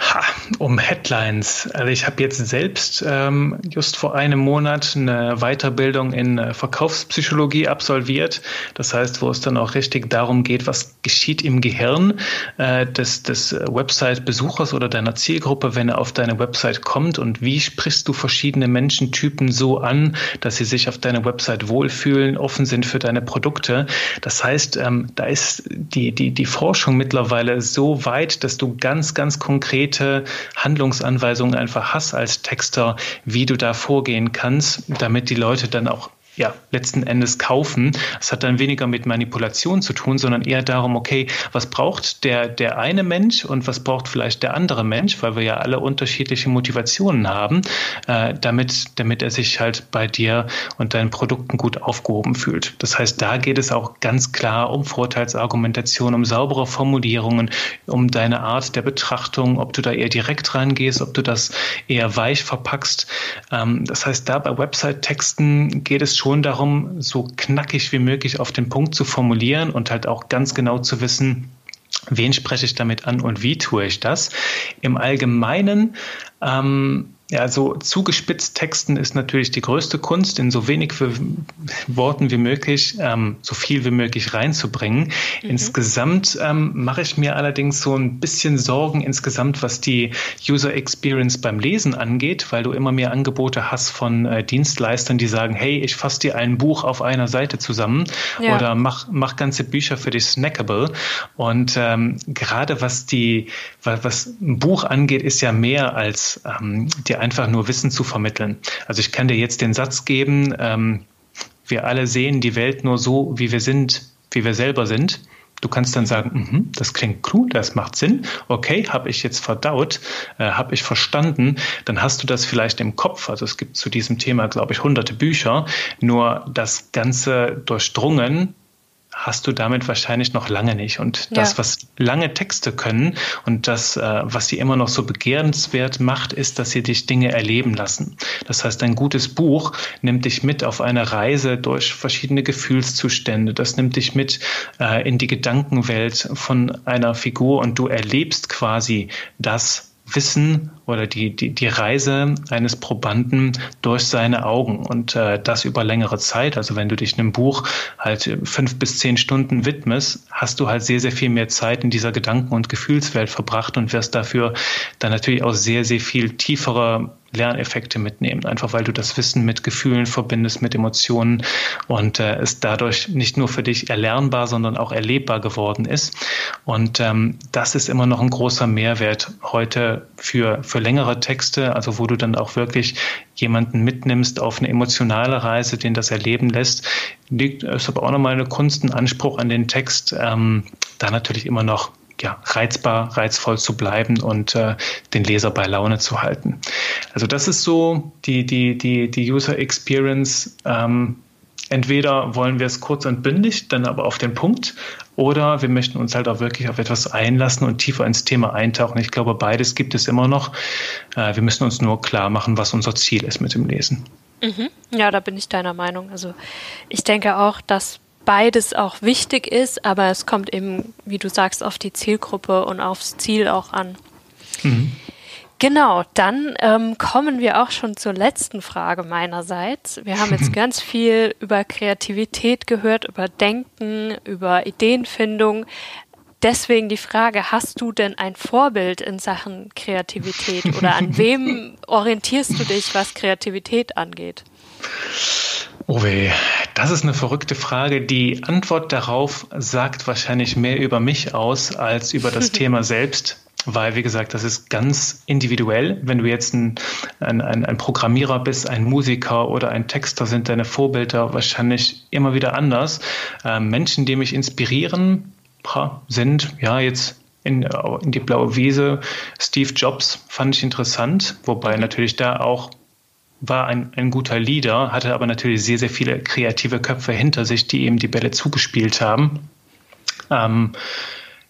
Ha, um Headlines. Also ich habe jetzt selbst ähm, just vor einem Monat eine Weiterbildung in äh, Verkaufspsychologie absolviert. Das heißt, wo es dann auch richtig darum geht, was geschieht im Gehirn äh, des, des Website-Besuchers oder deiner Zielgruppe, wenn er auf deine Website kommt und wie sprichst du verschiedene Menschentypen so an, dass sie sich auf deiner Website wohlfühlen, offen sind für deine Produkte. Das heißt, ähm, da ist die, die, die Forschung mittlerweile so weit, dass du ganz, ganz konkret konkrete Handlungsanweisungen einfach hast als Texter, wie du da vorgehen kannst, damit die Leute dann auch ja, letzten Endes kaufen. Es hat dann weniger mit Manipulation zu tun, sondern eher darum, okay, was braucht der, der eine Mensch und was braucht vielleicht der andere Mensch, weil wir ja alle unterschiedliche Motivationen haben, äh, damit, damit er sich halt bei dir und deinen Produkten gut aufgehoben fühlt. Das heißt, da geht es auch ganz klar um Vorteilsargumentation, um saubere Formulierungen, um deine Art der Betrachtung, ob du da eher direkt rangehst, ob du das eher weich verpackst. Ähm, das heißt, da bei Website-Texten geht es schon schon darum, so knackig wie möglich auf den Punkt zu formulieren und halt auch ganz genau zu wissen, wen spreche ich damit an und wie tue ich das. Im Allgemeinen ähm, ja, so zugespitzt Texten ist natürlich die größte Kunst, in so wenig Worten wie möglich, ähm, so viel wie möglich reinzubringen. Mhm. Insgesamt ähm, mache ich mir allerdings so ein bisschen Sorgen insgesamt, was die User Experience beim Lesen angeht, weil du immer mehr Angebote hast von äh, Dienstleistern, die sagen, hey, ich fasse dir ein Buch auf einer Seite zusammen ja. oder mach, mach ganze Bücher für dich snackable. Und ähm, gerade was die, was ein Buch angeht, ist ja mehr als ähm, die einfach nur Wissen zu vermitteln. Also ich kann dir jetzt den Satz geben, ähm, wir alle sehen die Welt nur so, wie wir sind, wie wir selber sind. Du kannst dann sagen, mm das klingt cool, das macht Sinn. Okay, habe ich jetzt verdaut, äh, habe ich verstanden. Dann hast du das vielleicht im Kopf. Also es gibt zu diesem Thema, glaube ich, hunderte Bücher. Nur das Ganze durchdrungen hast du damit wahrscheinlich noch lange nicht. Und das, ja. was lange Texte können und das, äh, was sie immer noch so begehrenswert macht, ist, dass sie dich Dinge erleben lassen. Das heißt, ein gutes Buch nimmt dich mit auf eine Reise durch verschiedene Gefühlszustände. Das nimmt dich mit äh, in die Gedankenwelt von einer Figur und du erlebst quasi das, Wissen oder die, die, die Reise eines Probanden durch seine Augen und äh, das über längere Zeit. Also wenn du dich einem Buch halt fünf bis zehn Stunden widmest, hast du halt sehr, sehr viel mehr Zeit in dieser Gedanken- und Gefühlswelt verbracht und wirst dafür dann natürlich auch sehr, sehr viel tiefere Lerneffekte mitnehmen, einfach weil du das Wissen mit Gefühlen verbindest, mit Emotionen und äh, es dadurch nicht nur für dich erlernbar, sondern auch erlebbar geworden ist. Und ähm, das ist immer noch ein großer Mehrwert heute für, für längere Texte, also wo du dann auch wirklich jemanden mitnimmst auf eine emotionale Reise, den das erleben lässt. Liegt ist aber auch nochmal eine Kunst, ein Anspruch an den Text, ähm, da natürlich immer noch ja, reizbar, reizvoll zu bleiben und äh, den Leser bei Laune zu halten. Also das ist so die, die, die, die User Experience. Ähm, entweder wollen wir es kurz und bündig, dann aber auf den Punkt, oder wir möchten uns halt auch wirklich auf etwas einlassen und tiefer ins Thema eintauchen. Ich glaube, beides gibt es immer noch. Äh, wir müssen uns nur klar machen, was unser Ziel ist mit dem Lesen. Mhm. Ja, da bin ich deiner Meinung. Also ich denke auch, dass beides auch wichtig ist, aber es kommt eben, wie du sagst, auf die Zielgruppe und aufs Ziel auch an. Mhm. Genau, dann ähm, kommen wir auch schon zur letzten Frage meinerseits. Wir haben jetzt <laughs> ganz viel über Kreativität gehört, über Denken, über Ideenfindung. Deswegen die Frage, hast du denn ein Vorbild in Sachen Kreativität oder an <laughs> wem orientierst du dich, was Kreativität angeht? Oh weh, das ist eine verrückte Frage. Die Antwort darauf sagt wahrscheinlich mehr über mich aus als über das <laughs> Thema selbst. Weil, wie gesagt, das ist ganz individuell. Wenn du jetzt ein, ein, ein, Programmierer bist, ein Musiker oder ein Texter, sind deine Vorbilder wahrscheinlich immer wieder anders. Äh, Menschen, die mich inspirieren, sind ja jetzt in, in, die blaue Wiese. Steve Jobs fand ich interessant, wobei natürlich da auch war ein, ein guter Leader, hatte aber natürlich sehr, sehr viele kreative Köpfe hinter sich, die ihm die Bälle zugespielt haben. Ähm,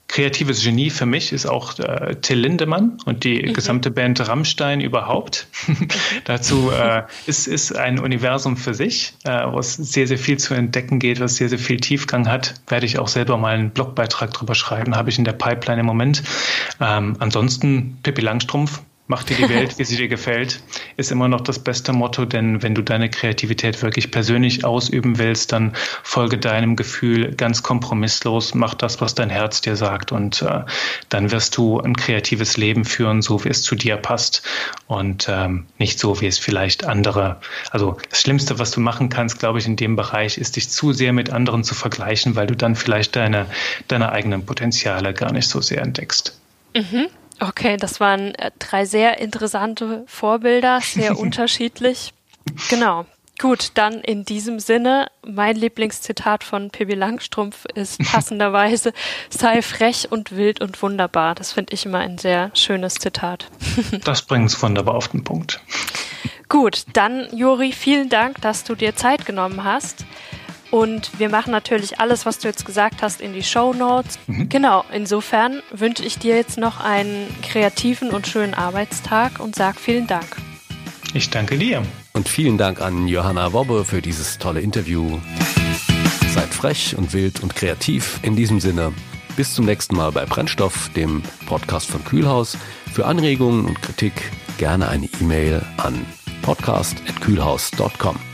kreatives Genie für mich ist auch äh, Till Lindemann und die mhm. gesamte Band Rammstein überhaupt. <laughs> Dazu äh, ist, ist ein Universum für sich, äh, wo es sehr, sehr viel zu entdecken geht, was sehr, sehr viel Tiefgang hat. Werde ich auch selber mal einen Blogbeitrag drüber schreiben, habe ich in der Pipeline im Moment. Ähm, ansonsten Pippi Langstrumpf, Mach dir die <laughs> Welt, wie sie dir gefällt, ist immer noch das beste Motto, denn wenn du deine Kreativität wirklich persönlich ausüben willst, dann folge deinem Gefühl ganz kompromisslos, mach das, was dein Herz dir sagt und äh, dann wirst du ein kreatives Leben führen, so wie es zu dir passt und ähm, nicht so, wie es vielleicht andere, also das Schlimmste, was du machen kannst, glaube ich, in dem Bereich, ist dich zu sehr mit anderen zu vergleichen, weil du dann vielleicht deine, deine eigenen Potenziale gar nicht so sehr entdeckst. Mhm. Okay, das waren äh, drei sehr interessante Vorbilder, sehr <laughs> unterschiedlich. Genau. Gut, dann in diesem Sinne, mein Lieblingszitat von Pippi Langstrumpf ist <laughs> passenderweise, sei frech und wild und wunderbar. Das finde ich immer ein sehr schönes Zitat. <laughs> Das bringt es wunderbar auf den Punkt. Gut, dann Juri, vielen Dank, dass du dir Zeit genommen hast. Und wir machen natürlich alles, was du jetzt gesagt hast, in die Show Notes. Mhm. Genau, insofern wünsche ich dir jetzt noch einen kreativen und schönen Arbeitstag und sag vielen Dank. Ich danke dir. Und vielen Dank an Johanna Wobbe für dieses tolle Interview. Seid frech und wild und kreativ. In diesem Sinne, bis zum nächsten Mal bei Brennstoff, dem Podcast von Kühlhaus. Für Anregungen und Kritik gerne eine E-Mail an podcast.kühlhaus.com.